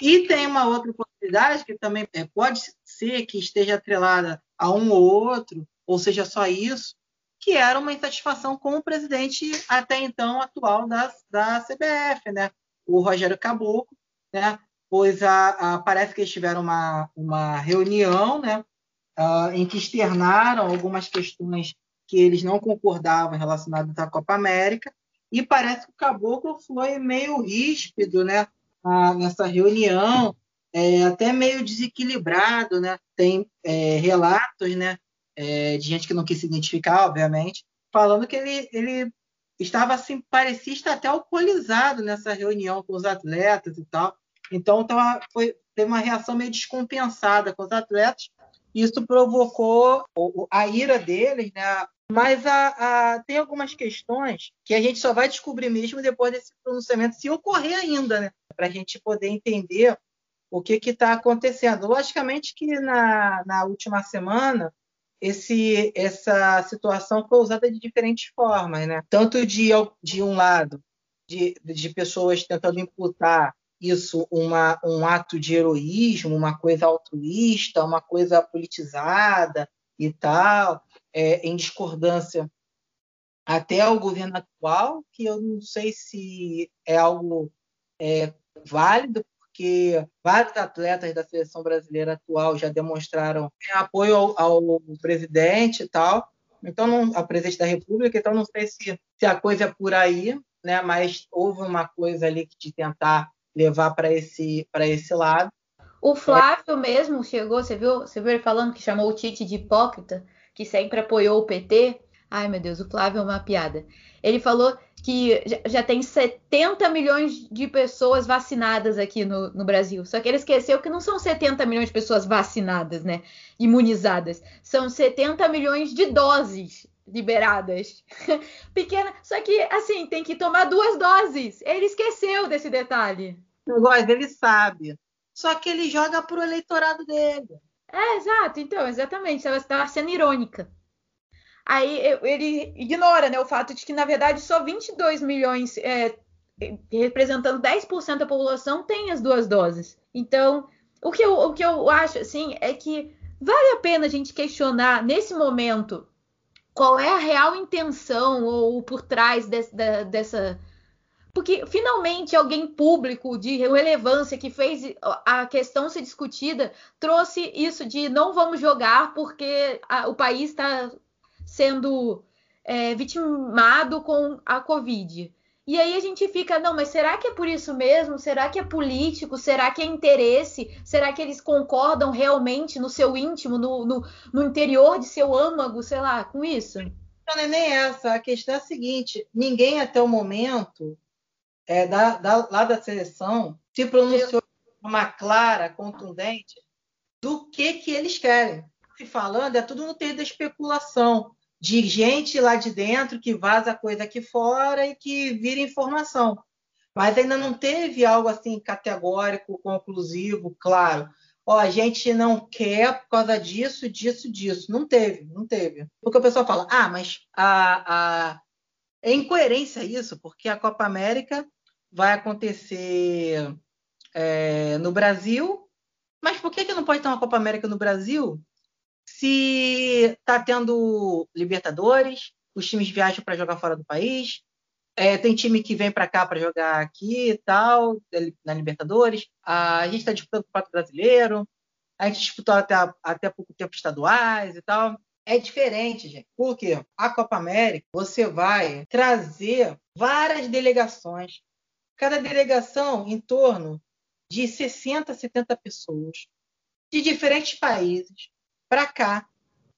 [SPEAKER 2] E tem uma outra possibilidade que também é, pode ser que esteja atrelada a um ou outro, ou seja, só isso, que era uma insatisfação com o presidente até então atual da, da CBF, né? o Rogério Caboclo, né? pois a, a- parece que eles tiveram uma, uma reunião né? ah, em que externaram algumas questões que eles não concordavam relacionadas à Copa América, e parece que o Caboclo foi meio ríspido né? nessa reunião, é, até meio desequilibrado, né? Tem é, relatos, né? é, de gente que não quis se identificar, obviamente, falando que ele, ele estava assim, parecia estar até alcoolizado nessa reunião com os atletas e tal. Então tava, foi, teve uma reação meio descompensada com os atletas. Isso provocou a ira deles, né? Mas a, a- tem algumas questões que a gente só vai descobrir mesmo depois desse pronunciamento, se ocorrer ainda, né? Para a gente poder entender o que está acontecendo. Logicamente que na, na última semana esse, essa situação foi usada de diferentes formas, né? Tanto de, de um lado, de, de pessoas tentando imputar isso uma, um ato de heroísmo, uma coisa altruísta, uma coisa politizada e tal, é, em discordância até ao governo atual, que eu não sei se é algo é, válido, porque vários atletas da seleção brasileira atual já demonstraram apoio ao, ao presidente e tal, então não, ao presidente da República, então não sei se, se a coisa é por aí, né? Mas houve uma coisa ali de tentar levar para esse para esse lado.
[SPEAKER 1] O Flávio mesmo chegou, você viu, você viu ele falando que chamou o Tite de hipócrita, que sempre apoiou o PT. Ai, meu Deus, o Flávio é uma piada. Ele falou que já, já tem 70 milhões de pessoas vacinadas aqui no, no Brasil. Só que ele esqueceu que não são 70 milhões de pessoas vacinadas, né? Imunizadas. São 70 milhões de doses liberadas. Pequena. Só que, assim, tem que tomar duas doses. Ele esqueceu desse detalhe.
[SPEAKER 2] Mas ele sabe. Só que ele joga pro eleitorado dele.
[SPEAKER 1] É, exato. Então, exatamente. Você estava sendo irônica. Aí ele ignora né, o fato de que, na verdade, só 22 milhões, é, representando 10% da população, tem as duas doses. Então, o que eu, o que eu acho, assim, é que vale a pena a gente questionar nesse momento qual é a real intenção ou por trás de, de, dessa. Porque finalmente alguém público de relevância que fez a questão ser discutida trouxe isso de não vamos jogar porque a, o país está sendo é, vitimado com a Covid. E aí a gente fica, não, mas será que é por isso mesmo? Será que é político? Será que é interesse? Será que eles concordam realmente no seu íntimo, no, no, no interior de seu âmago, sei lá, com isso?
[SPEAKER 2] Não, é nem essa. A questão é a seguinte: ninguém até o momento, é, da, da, lá da seleção, se pronunciou de forma clara, contundente, do que, que eles querem. Se falando, é tudo no terreno da especulação de gente lá de dentro que vaza coisa aqui fora e que vira informação. Mas ainda não teve algo assim categórico, conclusivo, claro. Ó, a gente não quer por causa disso, disso, disso. Não teve, não teve. Porque o pessoal fala, ah, mas a, a... é incoerência isso, porque a Copa América vai acontecer é, no Brasil, mas por que, que não pode ter uma Copa América no Brasil se está tendo Libertadores, os times viajam para jogar fora do país, é, tem time que vem para cá para jogar aqui e tal, na Libertadores, a gente está disputando o Campeonato Brasileiro, a gente disputou até, até pouco tempo estaduais e tal. É diferente, gente. Por quê? A Copa América, você vai trazer várias delegações. Cada delegação em torno de 60, 70 pessoas de diferentes países para cá,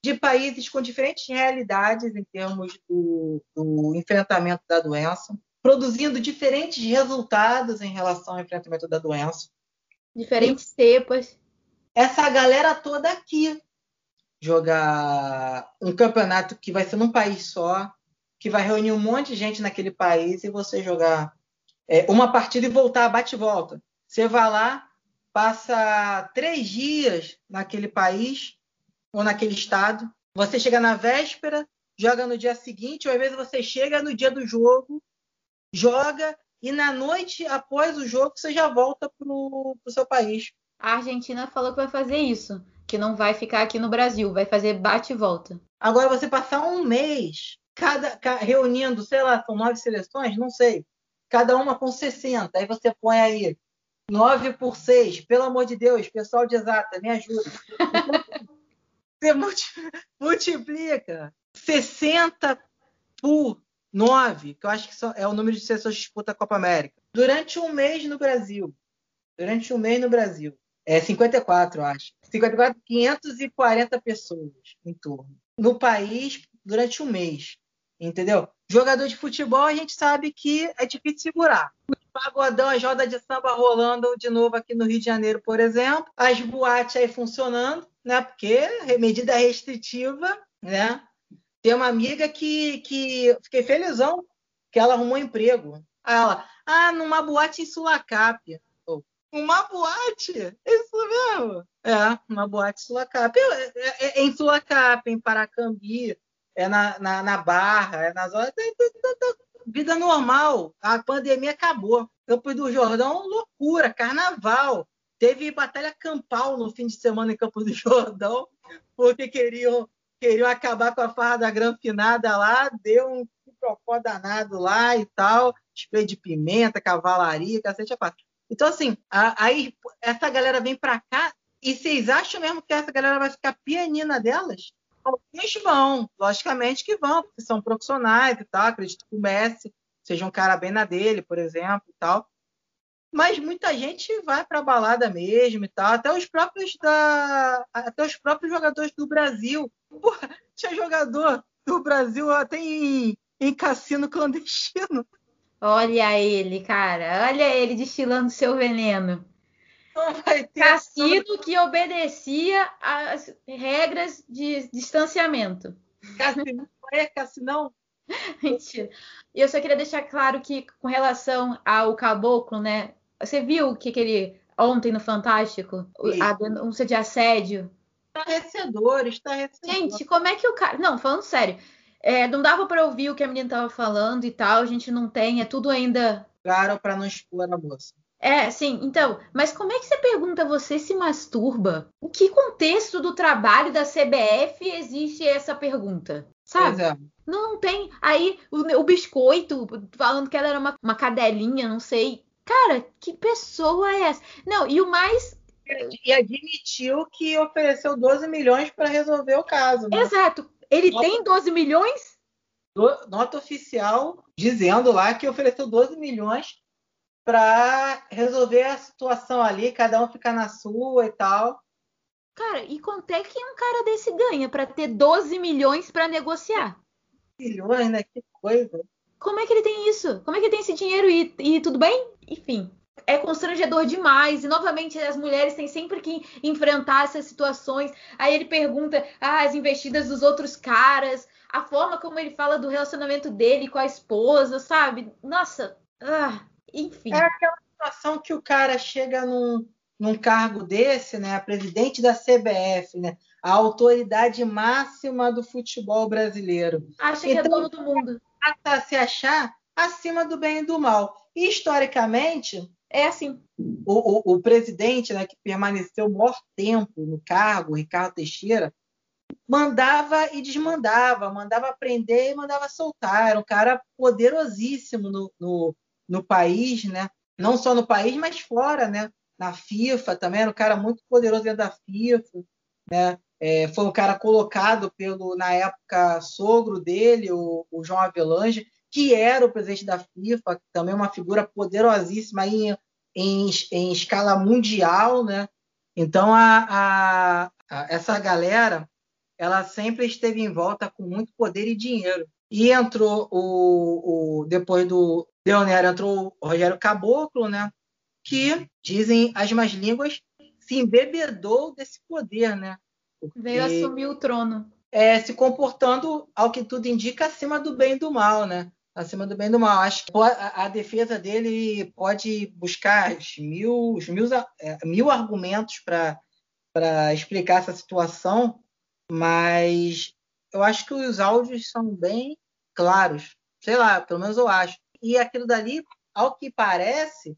[SPEAKER 2] de países com diferentes realidades em termos do, do, enfrentamento da doença, produzindo diferentes resultados em relação ao enfrentamento da doença.
[SPEAKER 1] Diferentes cepas.
[SPEAKER 2] Essa galera toda aqui jogar um campeonato que vai ser num país só, que vai reunir um monte de gente naquele país e você jogar é, uma partida e voltar, bate e volta. Você vai lá, passa três dias naquele país, ou naquele estado. Você chega na véspera, joga no dia seguinte, ou às vezes você chega no dia do jogo, joga e na noite após o jogo você já volta para o seu país.
[SPEAKER 1] A Argentina falou que vai fazer isso, que não vai ficar aqui no Brasil, vai fazer bate e volta.
[SPEAKER 2] Agora você passar um mês cada reunindo, sei lá, são nove seleções, não sei, cada uma com 60, aí você põe aí 9 por 6, pelo amor de Deus, pessoal de exata, me ajuda. Você multiplica 60 por 9, que eu acho que é o número de pessoas que disputam a Copa América, durante um mês no Brasil. Durante um mês no Brasil. É 54, eu acho. 54, 540 pessoas em torno. No país, durante um mês. Entendeu? Jogador de futebol, a gente sabe que é difícil segurar. O pagodão, as rodas de samba rolando de novo aqui no Rio de Janeiro, por exemplo. As boates aí funcionando né? Porque medida restritiva, né? Tem uma amiga que, que fiquei felizão que ela arrumou emprego. Aí ela, ah, numa boate em Sulacap. Uma boate? Isso mesmo? É, uma boate em Sulacap. É, é, é em Sulacap, em Paracambi, é na, na, na Barra, é nas horas. Vida normal. A pandemia acabou. Campo do Jordão, loucura, carnaval. Teve batalha campal no fim de semana em Campos do Jordão, porque queriam, queriam acabar com a farra da granfinada lá, deu um propó danado lá e tal, spray de pimenta, cavalaria, cacete a parte. Então, assim, aí essa galera vem para cá e vocês acham mesmo que essa galera vai ficar pianina delas? Alguns vão, logicamente que vão, porque são profissionais e tal. Acredito que o Messi seja um cara bem na dele, por exemplo, e tal mas muita gente vai para balada mesmo e tal, até os próprios da até os próprios jogadores do Brasil. Porra, tinha jogador do Brasil até em, em cassino clandestino.
[SPEAKER 1] Olha ele, cara. Olha ele destilando seu veneno. Cassino que obedecia às regras de distanciamento.
[SPEAKER 2] Cassino é cassinão?
[SPEAKER 1] Mentira. E eu só queria deixar claro que, com relação ao caboclo, né? Você viu o que, que ele. Ontem no Fantástico? Sim. A denúncia de assédio.
[SPEAKER 2] Estarrecedor, estarrecedor.
[SPEAKER 1] Gente, como é que o cara. Não, falando sério. É, não dava para ouvir o que a menina tava falando e tal, a gente não tem, é tudo ainda.
[SPEAKER 2] Claro, para não expor a moça.
[SPEAKER 1] É, sim, então, mas como é que você pergunta você se masturba? Em que contexto do trabalho da CBF existe essa pergunta? Sabe? É. Não, não tem. Aí o, o, biscoito falando que ela era uma, uma cadelinha, não sei. Cara, que pessoa é essa? Não, e o mais
[SPEAKER 2] e admitiu que ofereceu 12 milhões para resolver o caso. Né?
[SPEAKER 1] Exato. Ele nota, tem 12 milhões?
[SPEAKER 2] Nota oficial dizendo lá que ofereceu 12 milhões para resolver a situação ali, cada um ficar na sua e tal.
[SPEAKER 1] Cara, e quanto é que um cara desse ganha para ter 12 milhões para negociar?
[SPEAKER 2] Milhões, né? Que coisa.
[SPEAKER 1] Como é que ele tem isso? Como é que ele tem esse dinheiro e, e tudo bem? Enfim, é constrangedor demais. E novamente as mulheres têm sempre que enfrentar essas situações. Aí ele pergunta ah, as investidas dos outros caras, a forma como ele fala do relacionamento dele com a esposa, sabe? Nossa, ah, enfim.
[SPEAKER 2] É aquela situação que o cara chega num, num cargo desse, né? A presidente da CBF, né? A autoridade máxima do futebol brasileiro.
[SPEAKER 1] Acha que é então, é dono do mundo.
[SPEAKER 2] A se achar acima do bem e do mal. E, historicamente,
[SPEAKER 1] é assim.
[SPEAKER 2] O, o, o presidente, né, que permaneceu o maior tempo no cargo, Ricardo Teixeira, mandava e desmandava, mandava prender e mandava soltar. Era um cara poderosíssimo no, no, no, país, né? Não só no país, mas fora, né? Na FIFA também era um cara muito poderoso dentro da FIFA, né? É, foi um cara colocado pelo, na época, sogro dele, o, o João Avelange, que era o presidente da FIFA, também uma figura poderosíssima em, em, em escala mundial, né? Então a, a, a, essa galera ela sempre esteve em volta com muito poder e dinheiro. E entrou o, o depois do Leonel entrou o Rogério Caboclo, né? Que dizem as más línguas se embebedou desse poder, né?
[SPEAKER 1] Porque, Veio assumir o trono.
[SPEAKER 2] É, se comportando, ao que tudo indica, acima do bem e do mal, né? acima do bem e do mal. Acho que a, a defesa dele pode buscar mil, mil, é, mil argumentos para explicar essa situação, mas eu acho que os áudios são bem claros. Sei lá, pelo menos eu acho. E aquilo dali, ao que parece,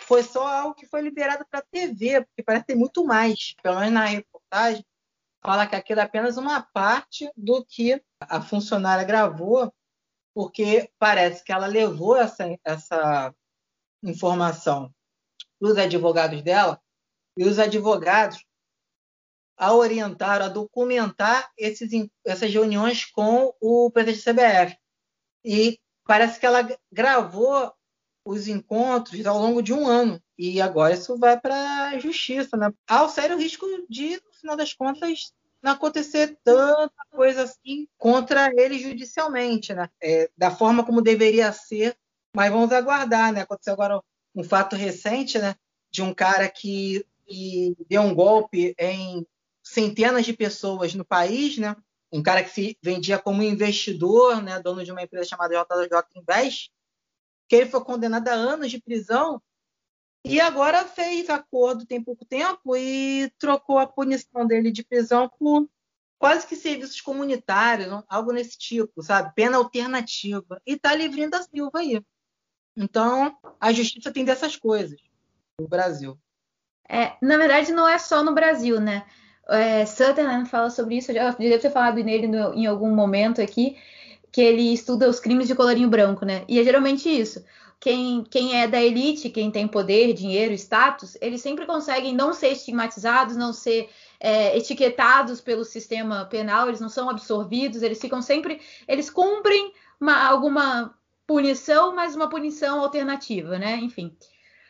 [SPEAKER 2] foi só algo que foi liberado para a TV, porque parece ter muito mais. Pelo menos na reportagem, fala que aquilo é apenas uma parte do que a funcionária gravou porque parece que ela levou essa, essa informação para os advogados dela e os advogados a orientaram a documentar esses, essas reuniões com o presidente da CBF. E parece que ela gravou os encontros ao longo de um ano. E agora isso vai para a justiça. Né? Há o sério risco de, no final das contas, não acontecer tanta coisa assim contra ele judicialmente, né? É, da forma como deveria ser, mas vamos aguardar, né? Aconteceu agora um fato recente, né? De um cara que, que deu um golpe em centenas de pessoas no país, né? Um cara que se vendia como investidor, né? Dono de uma empresa chamada JJ Invest, que ele foi condenado a anos de prisão e agora fez acordo tem pouco tempo e trocou a punição dele de prisão por quase que serviços comunitários, algo nesse tipo, sabe? Pena alternativa. E tá livrinho da Silva aí. Então, a justiça tem dessas coisas no Brasil.
[SPEAKER 1] É, na verdade, não é só no Brasil, né? É, Sutherland fala sobre isso, eu já devo ter falado nele no, em algum momento aqui, que ele estuda os crimes de colorinho branco, né? E é geralmente isso quem, quem é da elite, quem tem poder, dinheiro, status, eles sempre conseguem não ser estigmatizados, não ser é, etiquetados pelo sistema penal, eles não são absorvidos, eles ficam sempre, eles cumprem uma, alguma punição, mas uma punição alternativa, né? Enfim.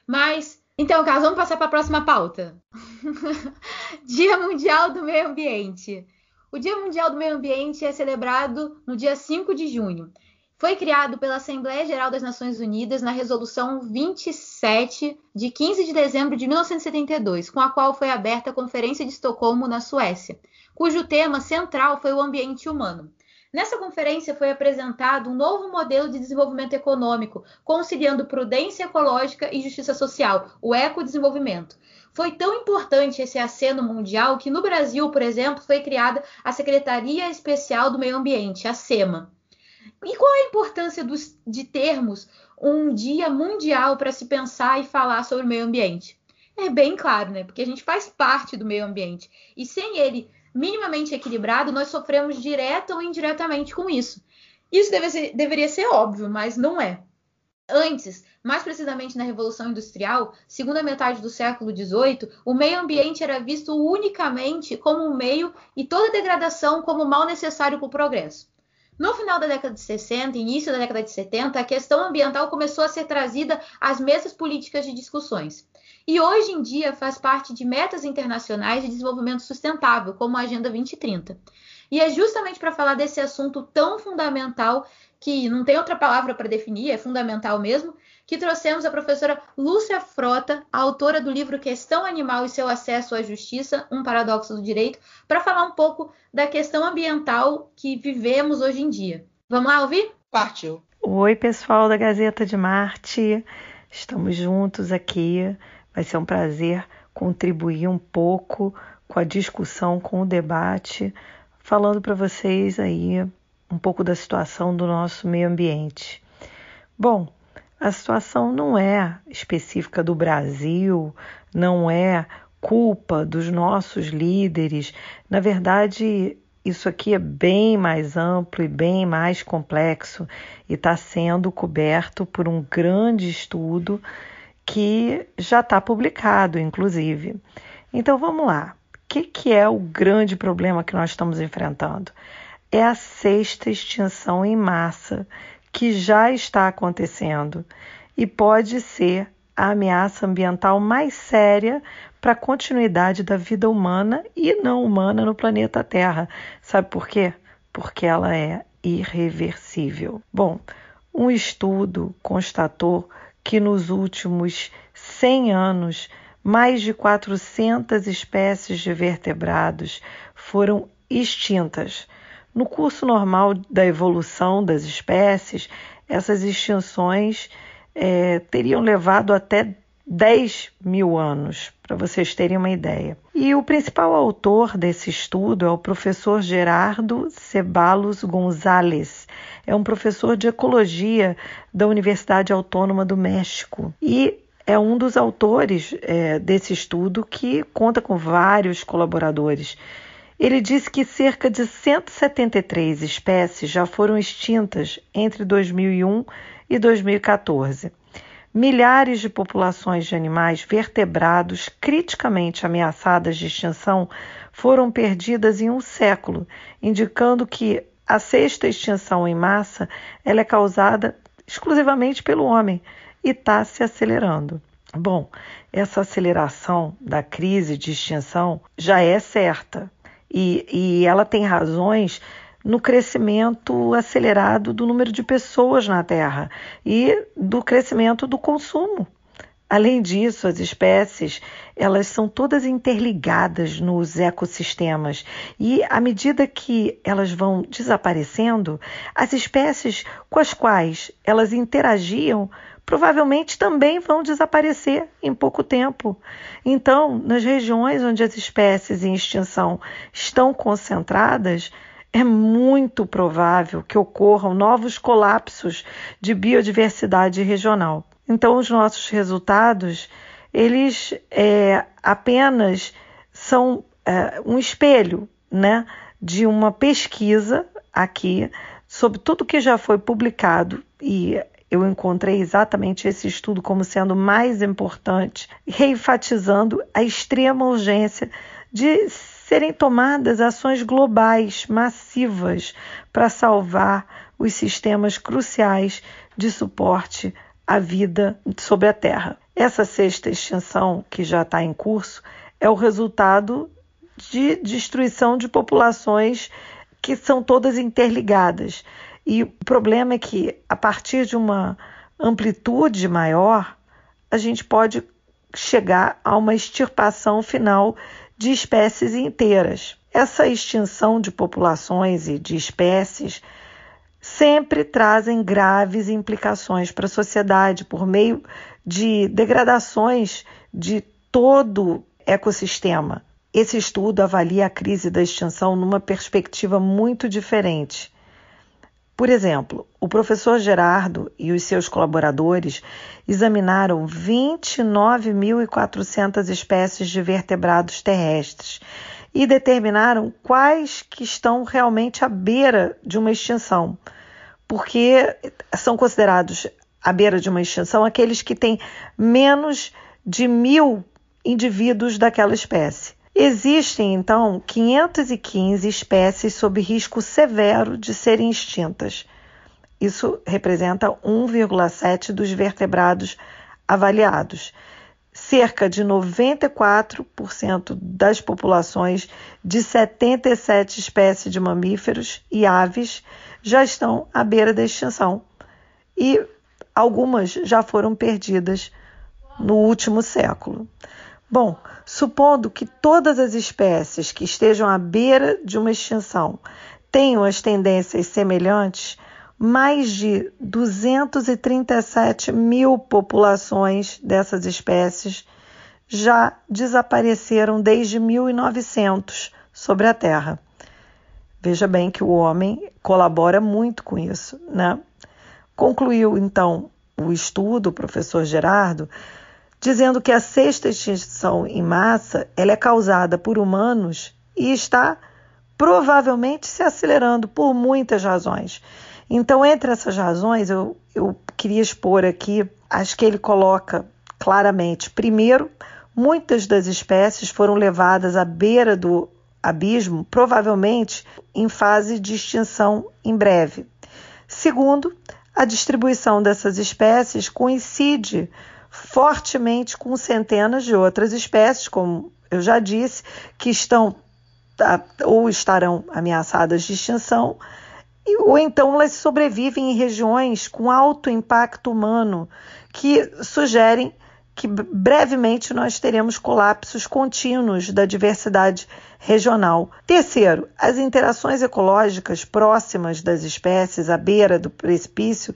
[SPEAKER 1] Mas, então, Carlos, vamos passar para a próxima pauta. Dia Mundial do Meio Ambiente. O Dia Mundial do Meio Ambiente é celebrado no dia 5 de junho. Foi criado pela Assembleia Geral das Nações Unidas na Resolução 27 de 15 de dezembro de 1972, com a qual foi aberta a Conferência de Estocolmo na Suécia, cujo tema central foi o ambiente humano. Nessa conferência foi apresentado um novo modelo de desenvolvimento econômico, conciliando prudência ecológica e justiça social, o ecodesenvolvimento. Foi tão importante esse aceno mundial que no Brasil, por exemplo, foi criada a Secretaria Especial do Meio Ambiente, a SEMA. E qual é a importância dos, de termos um dia mundial para se pensar e falar sobre o meio ambiente? É bem claro, né? Porque a gente faz parte do meio ambiente. E sem ele minimamente equilibrado, nós sofremos direta ou indiretamente com isso. Isso deve ser, deveria ser óbvio, mas não é. Antes, mais precisamente na Revolução Industrial, segunda metade do século XVIII, o meio ambiente era visto unicamente como um meio e toda degradação como mal necessário para o progresso. No final da década de 60 início da década de 70, a questão ambiental começou a ser trazida às mesas políticas de discussões. E hoje em dia faz parte de metas internacionais de desenvolvimento sustentável, como a Agenda 2030. E é justamente para falar desse assunto tão fundamental, que não tem outra palavra para definir, é fundamental mesmo, que trouxemos a professora Lúcia Frota, autora do livro Questão Animal e seu Acesso à Justiça, um paradoxo do direito, para falar um pouco da questão ambiental que vivemos hoje em dia. Vamos lá ouvir?
[SPEAKER 2] Partiu.
[SPEAKER 4] Oi, pessoal da Gazeta de Marte. Estamos juntos aqui. Vai ser um prazer contribuir um pouco com a discussão, com o debate, falando para vocês aí um pouco da situação do nosso meio ambiente. Bom, a situação não é específica do Brasil, não é culpa dos nossos líderes. Na verdade, isso aqui é bem mais amplo e bem mais complexo e está sendo coberto por um grande estudo que já está publicado, inclusive. Então vamos lá. O que, que é o grande problema que nós estamos enfrentando? É a sexta extinção em massa que já está acontecendo e pode ser a ameaça ambiental mais séria para a continuidade da vida humana e não humana no planeta Terra. Sabe por quê? Porque ela é irreversível. Bom, um estudo constatou que nos últimos 100 anos mais de 400 espécies de vertebrados foram extintas no curso normal da evolução das espécies, essas extinções é, teriam levado até 10 mil anos, para vocês terem uma ideia. E o principal autor desse estudo é o professor Gerardo Ceballos Gonzalez. É um professor de ecologia da Universidade Autônoma do México. E é um dos autores é, desse estudo que conta com vários colaboradores. Ele disse que cerca de 173 espécies já foram extintas entre 2001 e 2014. Milhares de populações de animais vertebrados criticamente ameaçadas de extinção foram perdidas em um século, indicando que a sexta extinção em massa ela é causada exclusivamente pelo homem e está se acelerando. Bom, essa aceleração da crise de extinção já é certa. E, e ela tem razões no crescimento acelerado do número de pessoas na Terra e do crescimento do consumo. Além disso, as espécies elas são todas interligadas nos ecossistemas e à medida que elas vão desaparecendo, as espécies com as quais elas interagiam provavelmente também vão desaparecer em pouco tempo. Então, nas regiões onde as espécies em extinção estão concentradas, é muito provável que ocorram novos colapsos de biodiversidade regional. Então, os nossos resultados, eles é, apenas são é, um espelho, né, de uma pesquisa aqui sobre tudo que já foi publicado e eu encontrei exatamente esse estudo como sendo mais importante, reenfatizando a extrema urgência de serem tomadas ações globais, massivas, para salvar os sistemas cruciais de suporte à vida sobre a Terra. Essa sexta extinção, que já está em curso, é o resultado de destruição de populações que são todas interligadas. E o problema é que, a partir de uma amplitude maior, a gente pode chegar a uma extirpação final de espécies inteiras. Essa extinção de populações e de espécies sempre trazem graves implicações para a sociedade por meio de degradações de todo ecossistema. Esse estudo avalia a crise da extinção numa perspectiva muito diferente Por exemplo, o professor Gerardo e os seus colaboradores examinaram 29.400 espécies de vertebrados terrestres e determinaram quais que estão realmente à beira de uma extinção, porque são considerados à beira de uma extinção aqueles que têm menos de mil indivíduos daquela espécie. Existem, então, 515 espécies sob risco severo de serem extintas. Isso representa 1,7% dos vertebrados avaliados cerca de 94% das populações de 77 espécies de mamíferos e aves já estão à beira da extinção e algumas já foram perdidas no último século. Bom, supondo que todas as espécies que estejam à beira de uma extinção tenham as tendências semelhantes, mais de 237 mil populações dessas espécies já desapareceram desde 1900 sobre a Terra. Veja bem que o homem colabora muito com isso, né? Concluiu então o estudo, o professor Gerardo, dizendo que a sexta extinção em massa ela é causada por humanos e está provavelmente se acelerando por muitas razões. Então, entre essas razões, eu, eu queria expor aqui as que ele coloca claramente. Primeiro, muitas das espécies foram levadas à beira do abismo, provavelmente em fase de extinção em breve. Segundo, a distribuição dessas espécies coincide fortemente com centenas de outras espécies, como eu já disse, que estão tá, ou estarão ameaçadas de extinção, ou então elas sobrevivem em regiões com alto impacto humano, que sugerem que brevemente nós teremos colapsos contínuos da diversidade regional. Terceiro, as interações ecológicas próximas das espécies à beira do precipício,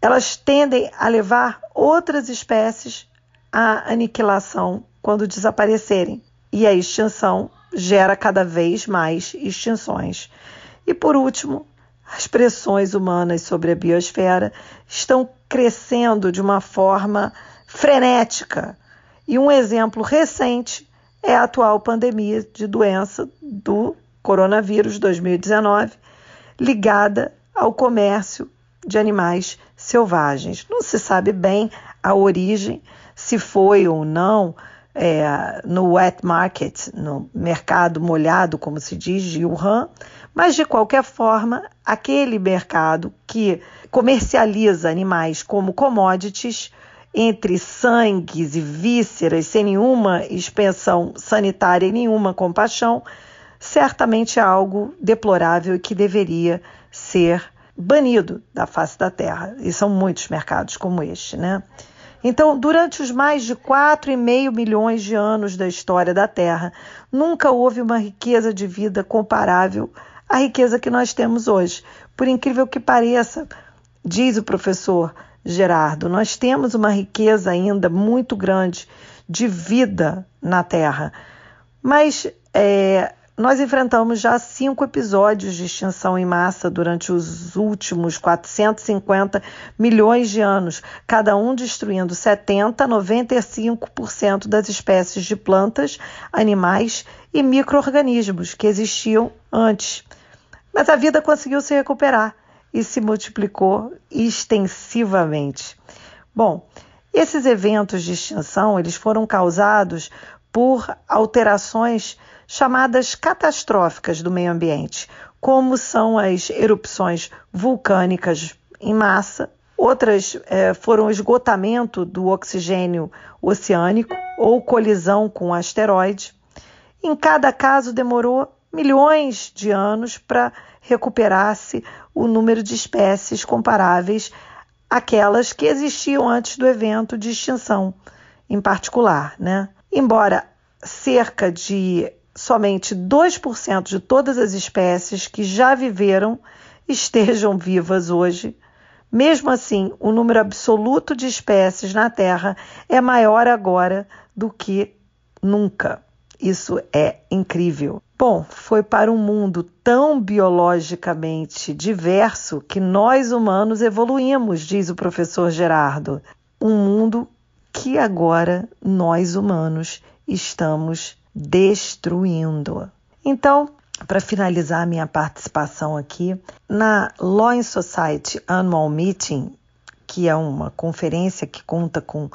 [SPEAKER 4] elas tendem a levar outras espécies à aniquilação quando desaparecerem, e a extinção gera cada vez mais extinções. E por último, as pressões humanas sobre a biosfera estão crescendo de uma forma frenética. E um exemplo recente é a atual pandemia de doença do coronavírus 2019, ligada ao comércio de animais selvagens. Não se sabe bem a origem, se foi ou não é, no wet market, no mercado molhado, como se diz, de Wuhan, mas, de qualquer forma, aquele mercado que comercializa animais como commodities, entre sangues e vísceras, sem nenhuma expensão sanitária e nenhuma compaixão, certamente é algo deplorável e que deveria ser banido da face da terra. E são muitos mercados como este, né? Então, durante os mais de 4,5 milhões de anos da história da Terra, nunca houve uma riqueza de vida comparável a riqueza que nós temos hoje. Por incrível que pareça, diz o professor Gerardo, nós temos uma riqueza ainda muito grande de vida na Terra, mas é, nós enfrentamos já cinco episódios de extinção em massa durante os últimos 450 milhões de anos, cada um destruindo 70 a 95% das espécies de plantas, animais e micro-organismos que existiam antes. Mas a vida conseguiu se recuperar e se multiplicou extensivamente. Bom, esses eventos de extinção eles foram causados por alterações chamadas catastróficas do meio ambiente, como são as erupções vulcânicas em massa, outras é, foram esgotamento do oxigênio oceânico ou colisão com asteroide. Em cada caso demorou milhões de anos para recuperasse o número de espécies comparáveis àquelas que existiam antes do evento de extinção, em particular. Né? Embora cerca de somente 2% de todas as espécies que já viveram estejam vivas hoje, mesmo assim, o número absoluto de espécies na Terra é maior agora do que nunca. Isso é incrível. Bom, foi para um mundo tão biologicamente diverso que nós humanos evoluímos, diz o professor Gerardo. Um mundo que agora nós humanos estamos destruindo. Então, para finalizar minha participação aqui, na Law and Society Annual Meeting, que é uma conferência que conta com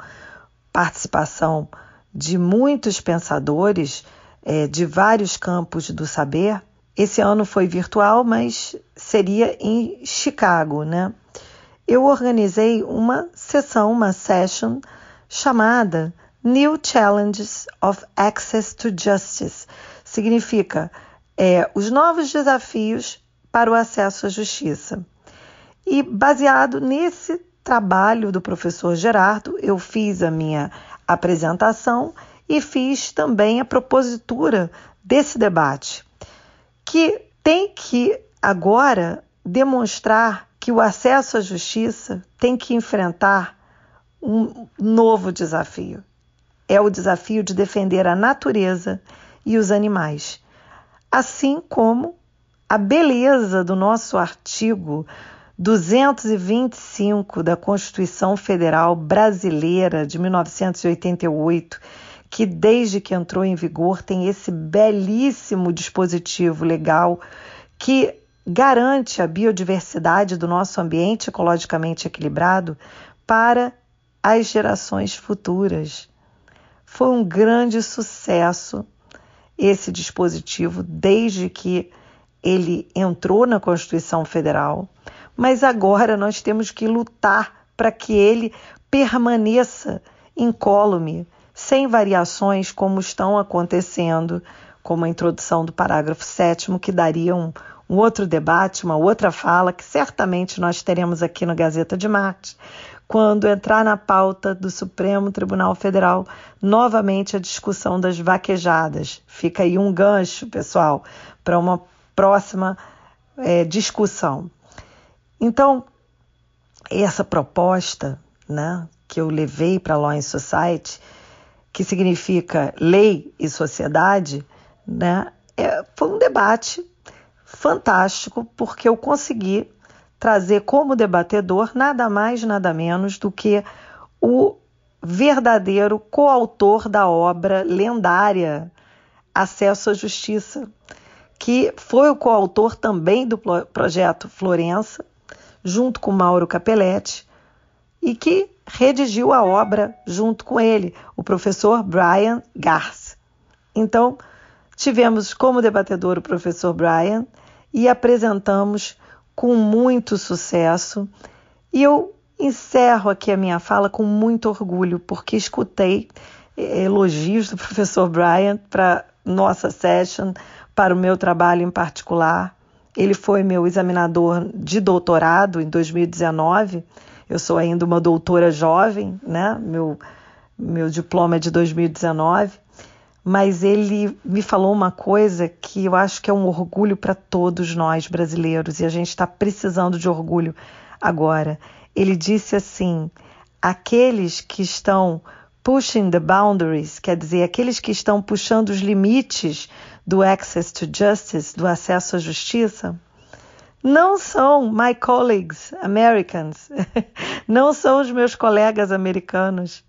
[SPEAKER 4] participação de muitos pensadores é, de vários campos do saber. Esse ano foi virtual, mas seria em Chicago, né? Eu organizei uma sessão, uma session chamada New Challenges of Access to Justice. Significa é, os novos desafios para o acesso à justiça. E baseado nesse trabalho do professor Gerardo, eu fiz a minha apresentação e fiz também a propositura desse debate, que tem que agora demonstrar que o acesso à justiça tem que enfrentar um novo desafio. É o desafio de defender a natureza e os animais, assim como a beleza do nosso artigo 225 da Constituição Federal Brasileira de 1988 que desde que entrou em vigor tem esse belíssimo dispositivo legal que garante a biodiversidade do nosso ambiente ecologicamente equilibrado para as gerações futuras. Foi um grande sucesso esse dispositivo desde que ele entrou na Constituição Federal, mas agora nós temos que lutar para que ele permaneça incólume, sem variações como estão acontecendo, como a introdução do parágrafo 7, que daria um, um outro debate, uma outra fala, que certamente nós teremos aqui no Gazeta de Marte, quando entrar na pauta do Supremo Tribunal Federal novamente a discussão das vaquejadas. Fica aí um gancho, pessoal, para uma próxima é, discussão. Então, essa proposta né, que eu levei para a Law and Society que significa lei e sociedade, né, é, foi um debate fantástico, porque eu consegui trazer como debatedor nada mais, nada menos do que o verdadeiro coautor da obra lendária Acesso à Justiça, que foi o coautor também do projeto Florença, junto com Mauro Capelletti, e que redigiu a obra junto com ele, o professor Brian Garth. Então, tivemos como debatedor o professor Brian e apresentamos com muito sucesso. E eu encerro aqui a minha fala com muito orgulho, porque escutei eh, elogios do professor Brian para nossa session, para o meu trabalho em particular. Ele foi meu examinador de doutorado em 2019 eu sou ainda uma doutora jovem, né? Meu, meu diploma é de 2019, mas ele me falou uma coisa que eu acho que é um orgulho para todos nós brasileiros e a gente está precisando de orgulho agora. Ele disse assim: aqueles que estão pushing the boundaries, quer dizer, aqueles que estão puxando os limites do access to justice, do acesso à justiça, não são my colleagues Americans, não são os meus colegas americanos,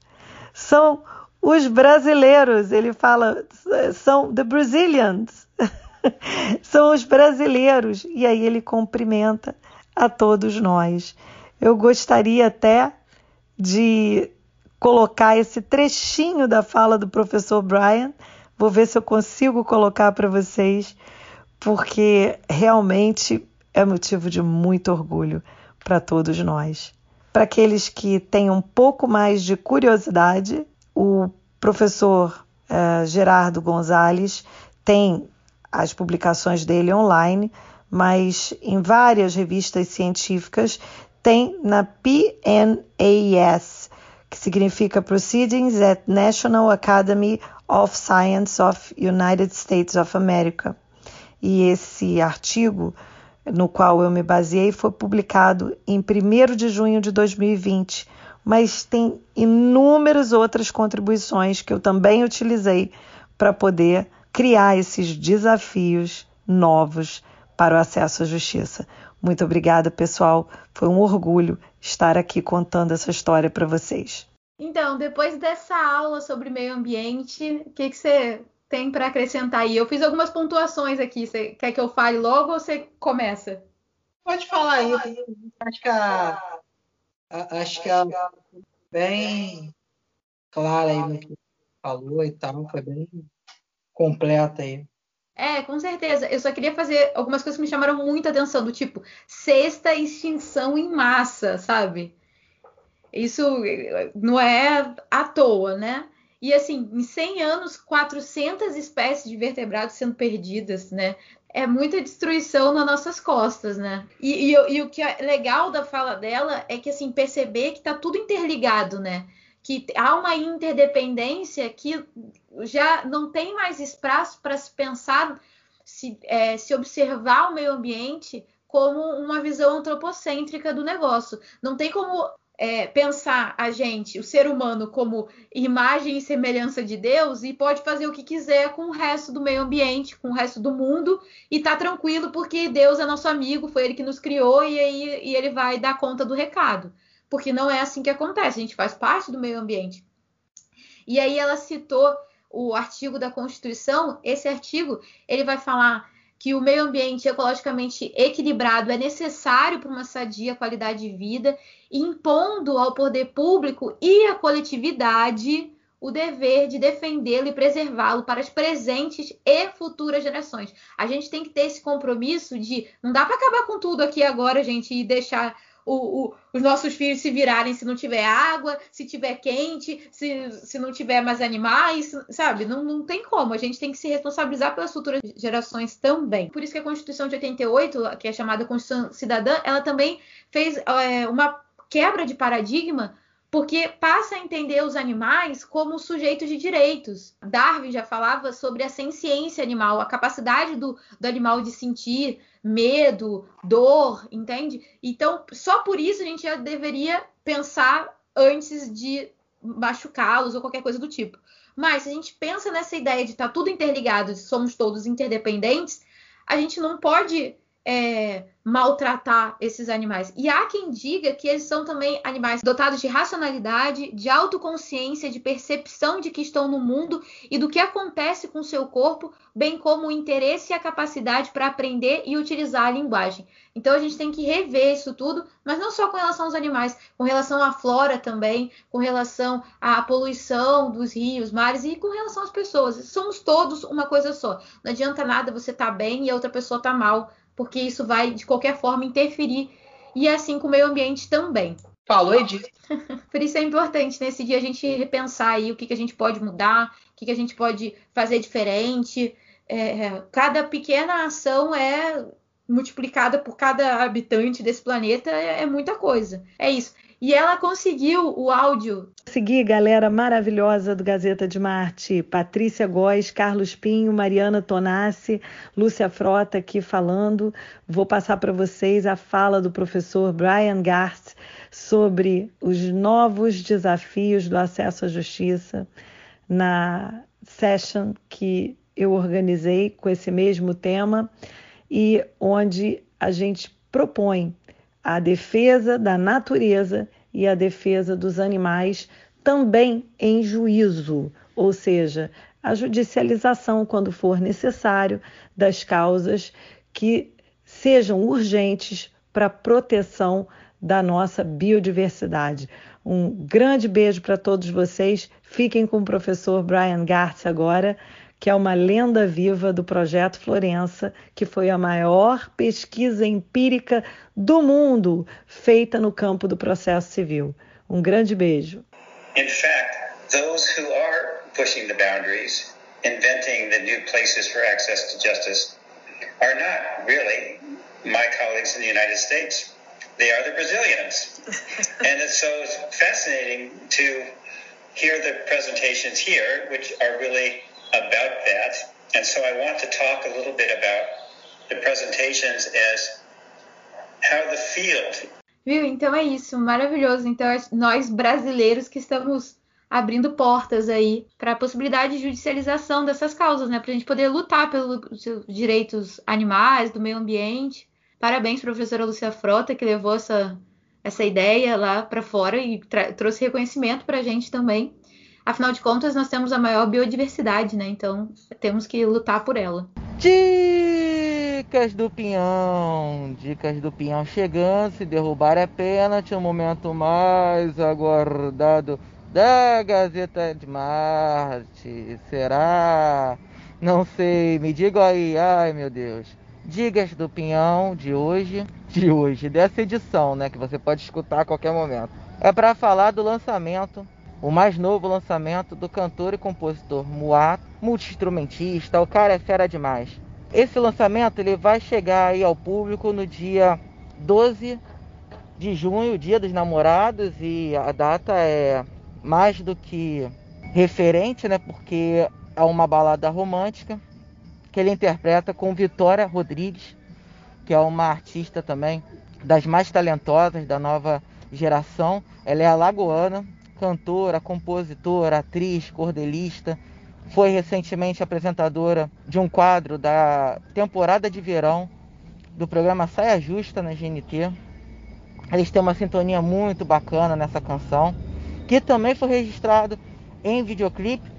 [SPEAKER 4] são os brasileiros. Ele fala, são the Brazilians, são os brasileiros. E aí ele cumprimenta a todos nós. Eu gostaria até de colocar esse trechinho da fala do professor Brian. Vou ver se eu consigo colocar para vocês, porque realmente é motivo de muito orgulho para todos nós. Para aqueles que têm um pouco mais de curiosidade, o professor uh, Gerardo Gonzalez tem as publicações dele online, mas em várias revistas científicas tem na PNAS, que significa Proceedings at National Academy of Science of United States of America. E esse artigo no qual eu me baseei foi publicado em 1 de junho de 2020, mas tem inúmeras outras contribuições que eu também utilizei para poder criar esses desafios novos para o acesso à justiça. Muito obrigada, pessoal. Foi um orgulho estar aqui contando essa história para vocês.
[SPEAKER 1] Então, depois dessa aula sobre meio ambiente, o que, que você tem para acrescentar aí? Eu fiz algumas pontuações aqui. Você quer que eu fale logo ou você começa?
[SPEAKER 2] Pode falar aí. Acho que a, acho que a bem clara aí no que falou e tal, foi bem completa aí.
[SPEAKER 1] É, com certeza. Eu só queria fazer algumas coisas que me chamaram muita atenção, do tipo, sexta extinção em massa, sabe? Isso não é à toa, né? E assim, em 100 anos, 400 espécies de vertebrados sendo perdidas, né? É muita destruição nas nossas costas, né? E, e, e o que é legal da fala dela é que, assim, perceber que tá tudo interligado, né? que há uma interdependência que já não tem mais espaço para se pensar, se, é, se observar o meio ambiente como uma visão antropocêntrica do negócio. Não tem como é, pensar a gente, o ser humano, como imagem e semelhança de Deus e pode fazer o que quiser com o resto do meio ambiente, com o resto do mundo e tá tranquilo porque Deus é nosso amigo, foi ele que nos criou e aí e ele vai dar conta do recado porque não é assim que acontece, a gente faz parte do meio ambiente. E aí ela citou o artigo da Constituição, esse artigo, ele vai falar que o meio ambiente ecologicamente equilibrado é necessário para uma sadia qualidade de vida, impondo ao poder público e à coletividade o dever de defendê-lo e preservá-lo para as presentes e futuras gerações. A gente tem que ter esse compromisso de não dá para acabar com tudo aqui agora, gente, e deixar o, o, os nossos filhos se virarem se não tiver água, se tiver quente, se, se não tiver mais animais, sabe? Não, não tem como. A gente tem que se responsabilizar pelas futuras gerações também. Por isso que a Constituição de 88, que é chamada Constituição Cidadã, ela também fez é, uma quebra de paradigma porque passa a entender os animais como sujeitos de direitos. Darwin já falava sobre a senciência animal, a capacidade do, do animal de sentir medo, dor, entende? Então, só por isso a gente já deveria pensar antes de machucá-los ou qualquer coisa do tipo. Mas se a gente pensa nessa ideia de estar tá tudo interligado, somos todos interdependentes, a gente não pode é, maltratar esses animais. E há quem diga que eles são também animais dotados de racionalidade, de autoconsciência, de percepção de que estão no mundo e do que acontece com seu corpo, bem como o interesse e a capacidade para aprender e utilizar a linguagem. Então a gente tem que rever isso tudo, mas não só com relação aos animais, com relação à flora também, com relação à poluição dos rios, mares e com relação às pessoas. Somos todos uma coisa só. Não adianta nada você estar tá bem e a outra pessoa estar tá mal porque isso vai, de qualquer forma, interferir. E é assim com o meio ambiente também.
[SPEAKER 2] Falou, Edith.
[SPEAKER 1] Por isso é importante nesse dia a gente repensar aí o que, que a gente pode mudar, o que, que a gente pode fazer diferente. É, cada pequena ação é multiplicada por cada habitante desse planeta, é, é muita coisa. É isso. E ela conseguiu o áudio.
[SPEAKER 4] Segui galera maravilhosa do Gazeta de Marte, Patrícia Góes, Carlos Pinho, Mariana Tonassi, Lúcia Frota aqui falando. Vou passar para vocês a fala do professor Brian Garst sobre os novos desafios do acesso à justiça na session que eu organizei com esse mesmo tema e onde a gente propõe a defesa da natureza e a defesa dos animais também em juízo, ou seja, a judicialização, quando for necessário, das causas que sejam urgentes para a proteção da nossa biodiversidade. Um grande beijo para todos vocês. Fiquem com o professor Brian Gartz agora que é uma lenda viva do projeto Florença, que foi a maior pesquisa empírica do mundo feita no campo do processo civil. Um grande beijo. In fact, those who are pushing the boundaries, inventing the new places for access to justice, are not really my colleagues in the United States. They are the Brazilians. and it's so fascinating to hear the presentations here, which are really about that. And so I want to talk a little bit about the presentations as how the field.
[SPEAKER 1] Viu? Então é isso, maravilhoso. Então nós brasileiros que estamos abrindo portas aí para a possibilidade de judicialização dessas causas, né? Para a gente poder lutar pelos direitos animais, do meio ambiente. Parabéns, professora Lúcia Frota, que levou essa, essa ideia lá para fora e trouxe reconhecimento para a gente também. Afinal de contas, nós temos a maior biodiversidade, né? Então temos que lutar por ela.
[SPEAKER 3] Dicas do Pinhão. Dicas do Pinhão chegando. Se derrubar é pênalti. O momento mais aguardado da Gazeta de Marte. Será? Não sei. Me diga aí. Ai, meu Deus. Dicas do Pinhão de hoje. De hoje. Dessa edição, né? Que você pode escutar a qualquer momento. É para falar do lançamento o mais novo lançamento do cantor e compositor Muato, multi-instrumentista, o cara é fera demais. Esse lançamento ele vai chegar aí ao público no dia 12 de junho, dia dos namorados, e a data é mais do que referente, né? Porque é uma balada romântica que ele interpreta com Vitória Rodrigues, que é uma artista também das mais talentosas da nova geração. Ela é alagoana, cantora, compositora, atriz, cordelista. Foi recentemente apresentadora de um quadro da temporada de verão do programa Saia Justa na GNT. Eles têm uma sintonia muito bacana nessa canção, que também foi registrado em videoclipe.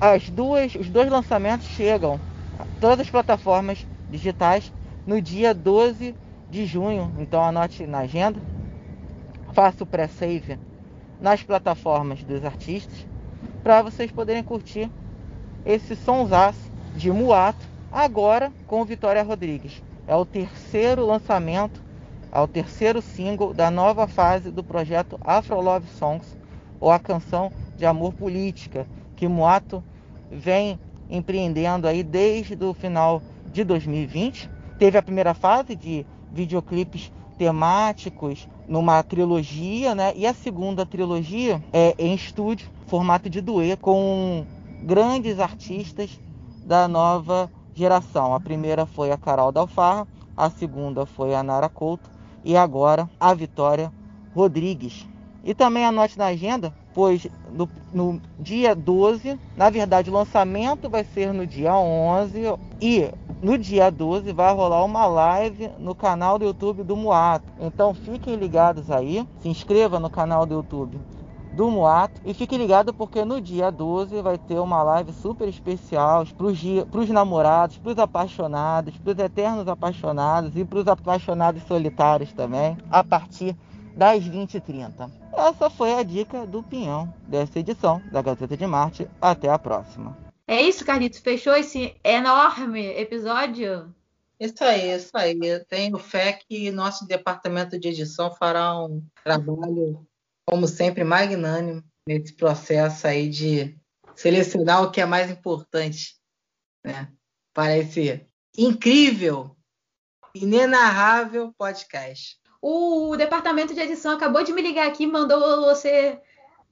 [SPEAKER 3] As duas, os dois lançamentos chegam a todas as plataformas digitais no dia 12 de junho. Então anote na agenda. Faça o pré-save nas plataformas dos artistas para vocês poderem curtir esse sonsaço de Muato agora com Vitória Rodrigues. É o terceiro lançamento, é o terceiro single da nova fase do projeto Afro Love Songs, ou a canção de amor política, que Muato vem empreendendo aí desde o final de 2020. Teve a primeira fase de videoclipes temáticos numa trilogia, né? E a segunda trilogia é em estúdio, formato de dueto, com grandes artistas da nova geração. A primeira foi a Carol Dalfarra, a segunda foi a Nara Couto e agora a Vitória Rodrigues. E também anote na agenda, pois no, no, dia 12, na verdade o lançamento vai ser no dia 11 e no dia 12 vai rolar uma live no canal do YouTube do Muato. Então fiquem ligados aí, se inscreva no canal do YouTube do Muato e fique ligado porque no dia 12 vai ter uma live super especial para os namorados, para os apaixonados, para os eternos apaixonados e para os apaixonados solitários também, a partir das 20h30. Essa foi a dica do Pinhão dessa edição da Gazeta de Marte. Até a próxima.
[SPEAKER 1] É isso, Carlitos. Fechou esse enorme episódio?
[SPEAKER 2] Isso aí, isso aí. Eu tenho fé que nosso departamento de edição fará um trabalho, como sempre, magnânimo nesse processo aí de selecionar o que é mais importante né, para esse incrível, inenarrável podcast.
[SPEAKER 1] O departamento de edição acabou de me ligar aqui e mandou você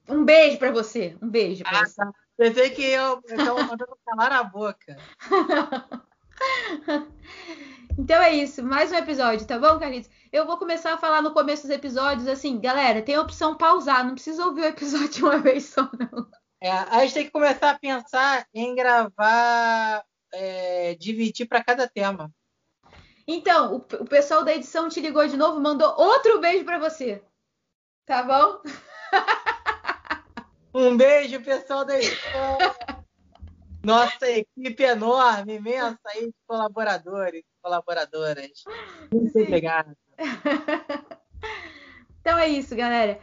[SPEAKER 1] um beijo para você. Um beijo para ah, você. Tá.
[SPEAKER 2] Pensei que eu estava mandando calar a boca.
[SPEAKER 1] então é isso, mais um episódio, tá bom, Carlitos? Eu vou começar a falar no começo dos episódios assim, galera, tem a opção pausar, não precisa ouvir o episódio de uma vez só, não.
[SPEAKER 2] É, a gente tem que começar a pensar em gravar, é, dividir para cada tema.
[SPEAKER 1] Então, o, o pessoal da edição te ligou de novo, mandou outro beijo para você. Tá bom?
[SPEAKER 2] Um beijo, pessoal da escola. Nossa equipe enorme, imensa aí de colaboradores, colaboradoras. Muito Sim. obrigado.
[SPEAKER 1] então é isso, galera.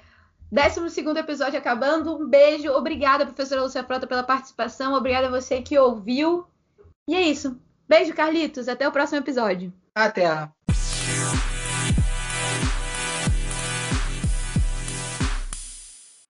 [SPEAKER 1] 12 episódio acabando. Um beijo. Obrigada, professora Lúcia Frota, pela participação. Obrigada a você que ouviu. E é isso. Beijo, Carlitos. Até o próximo episódio.
[SPEAKER 2] Até.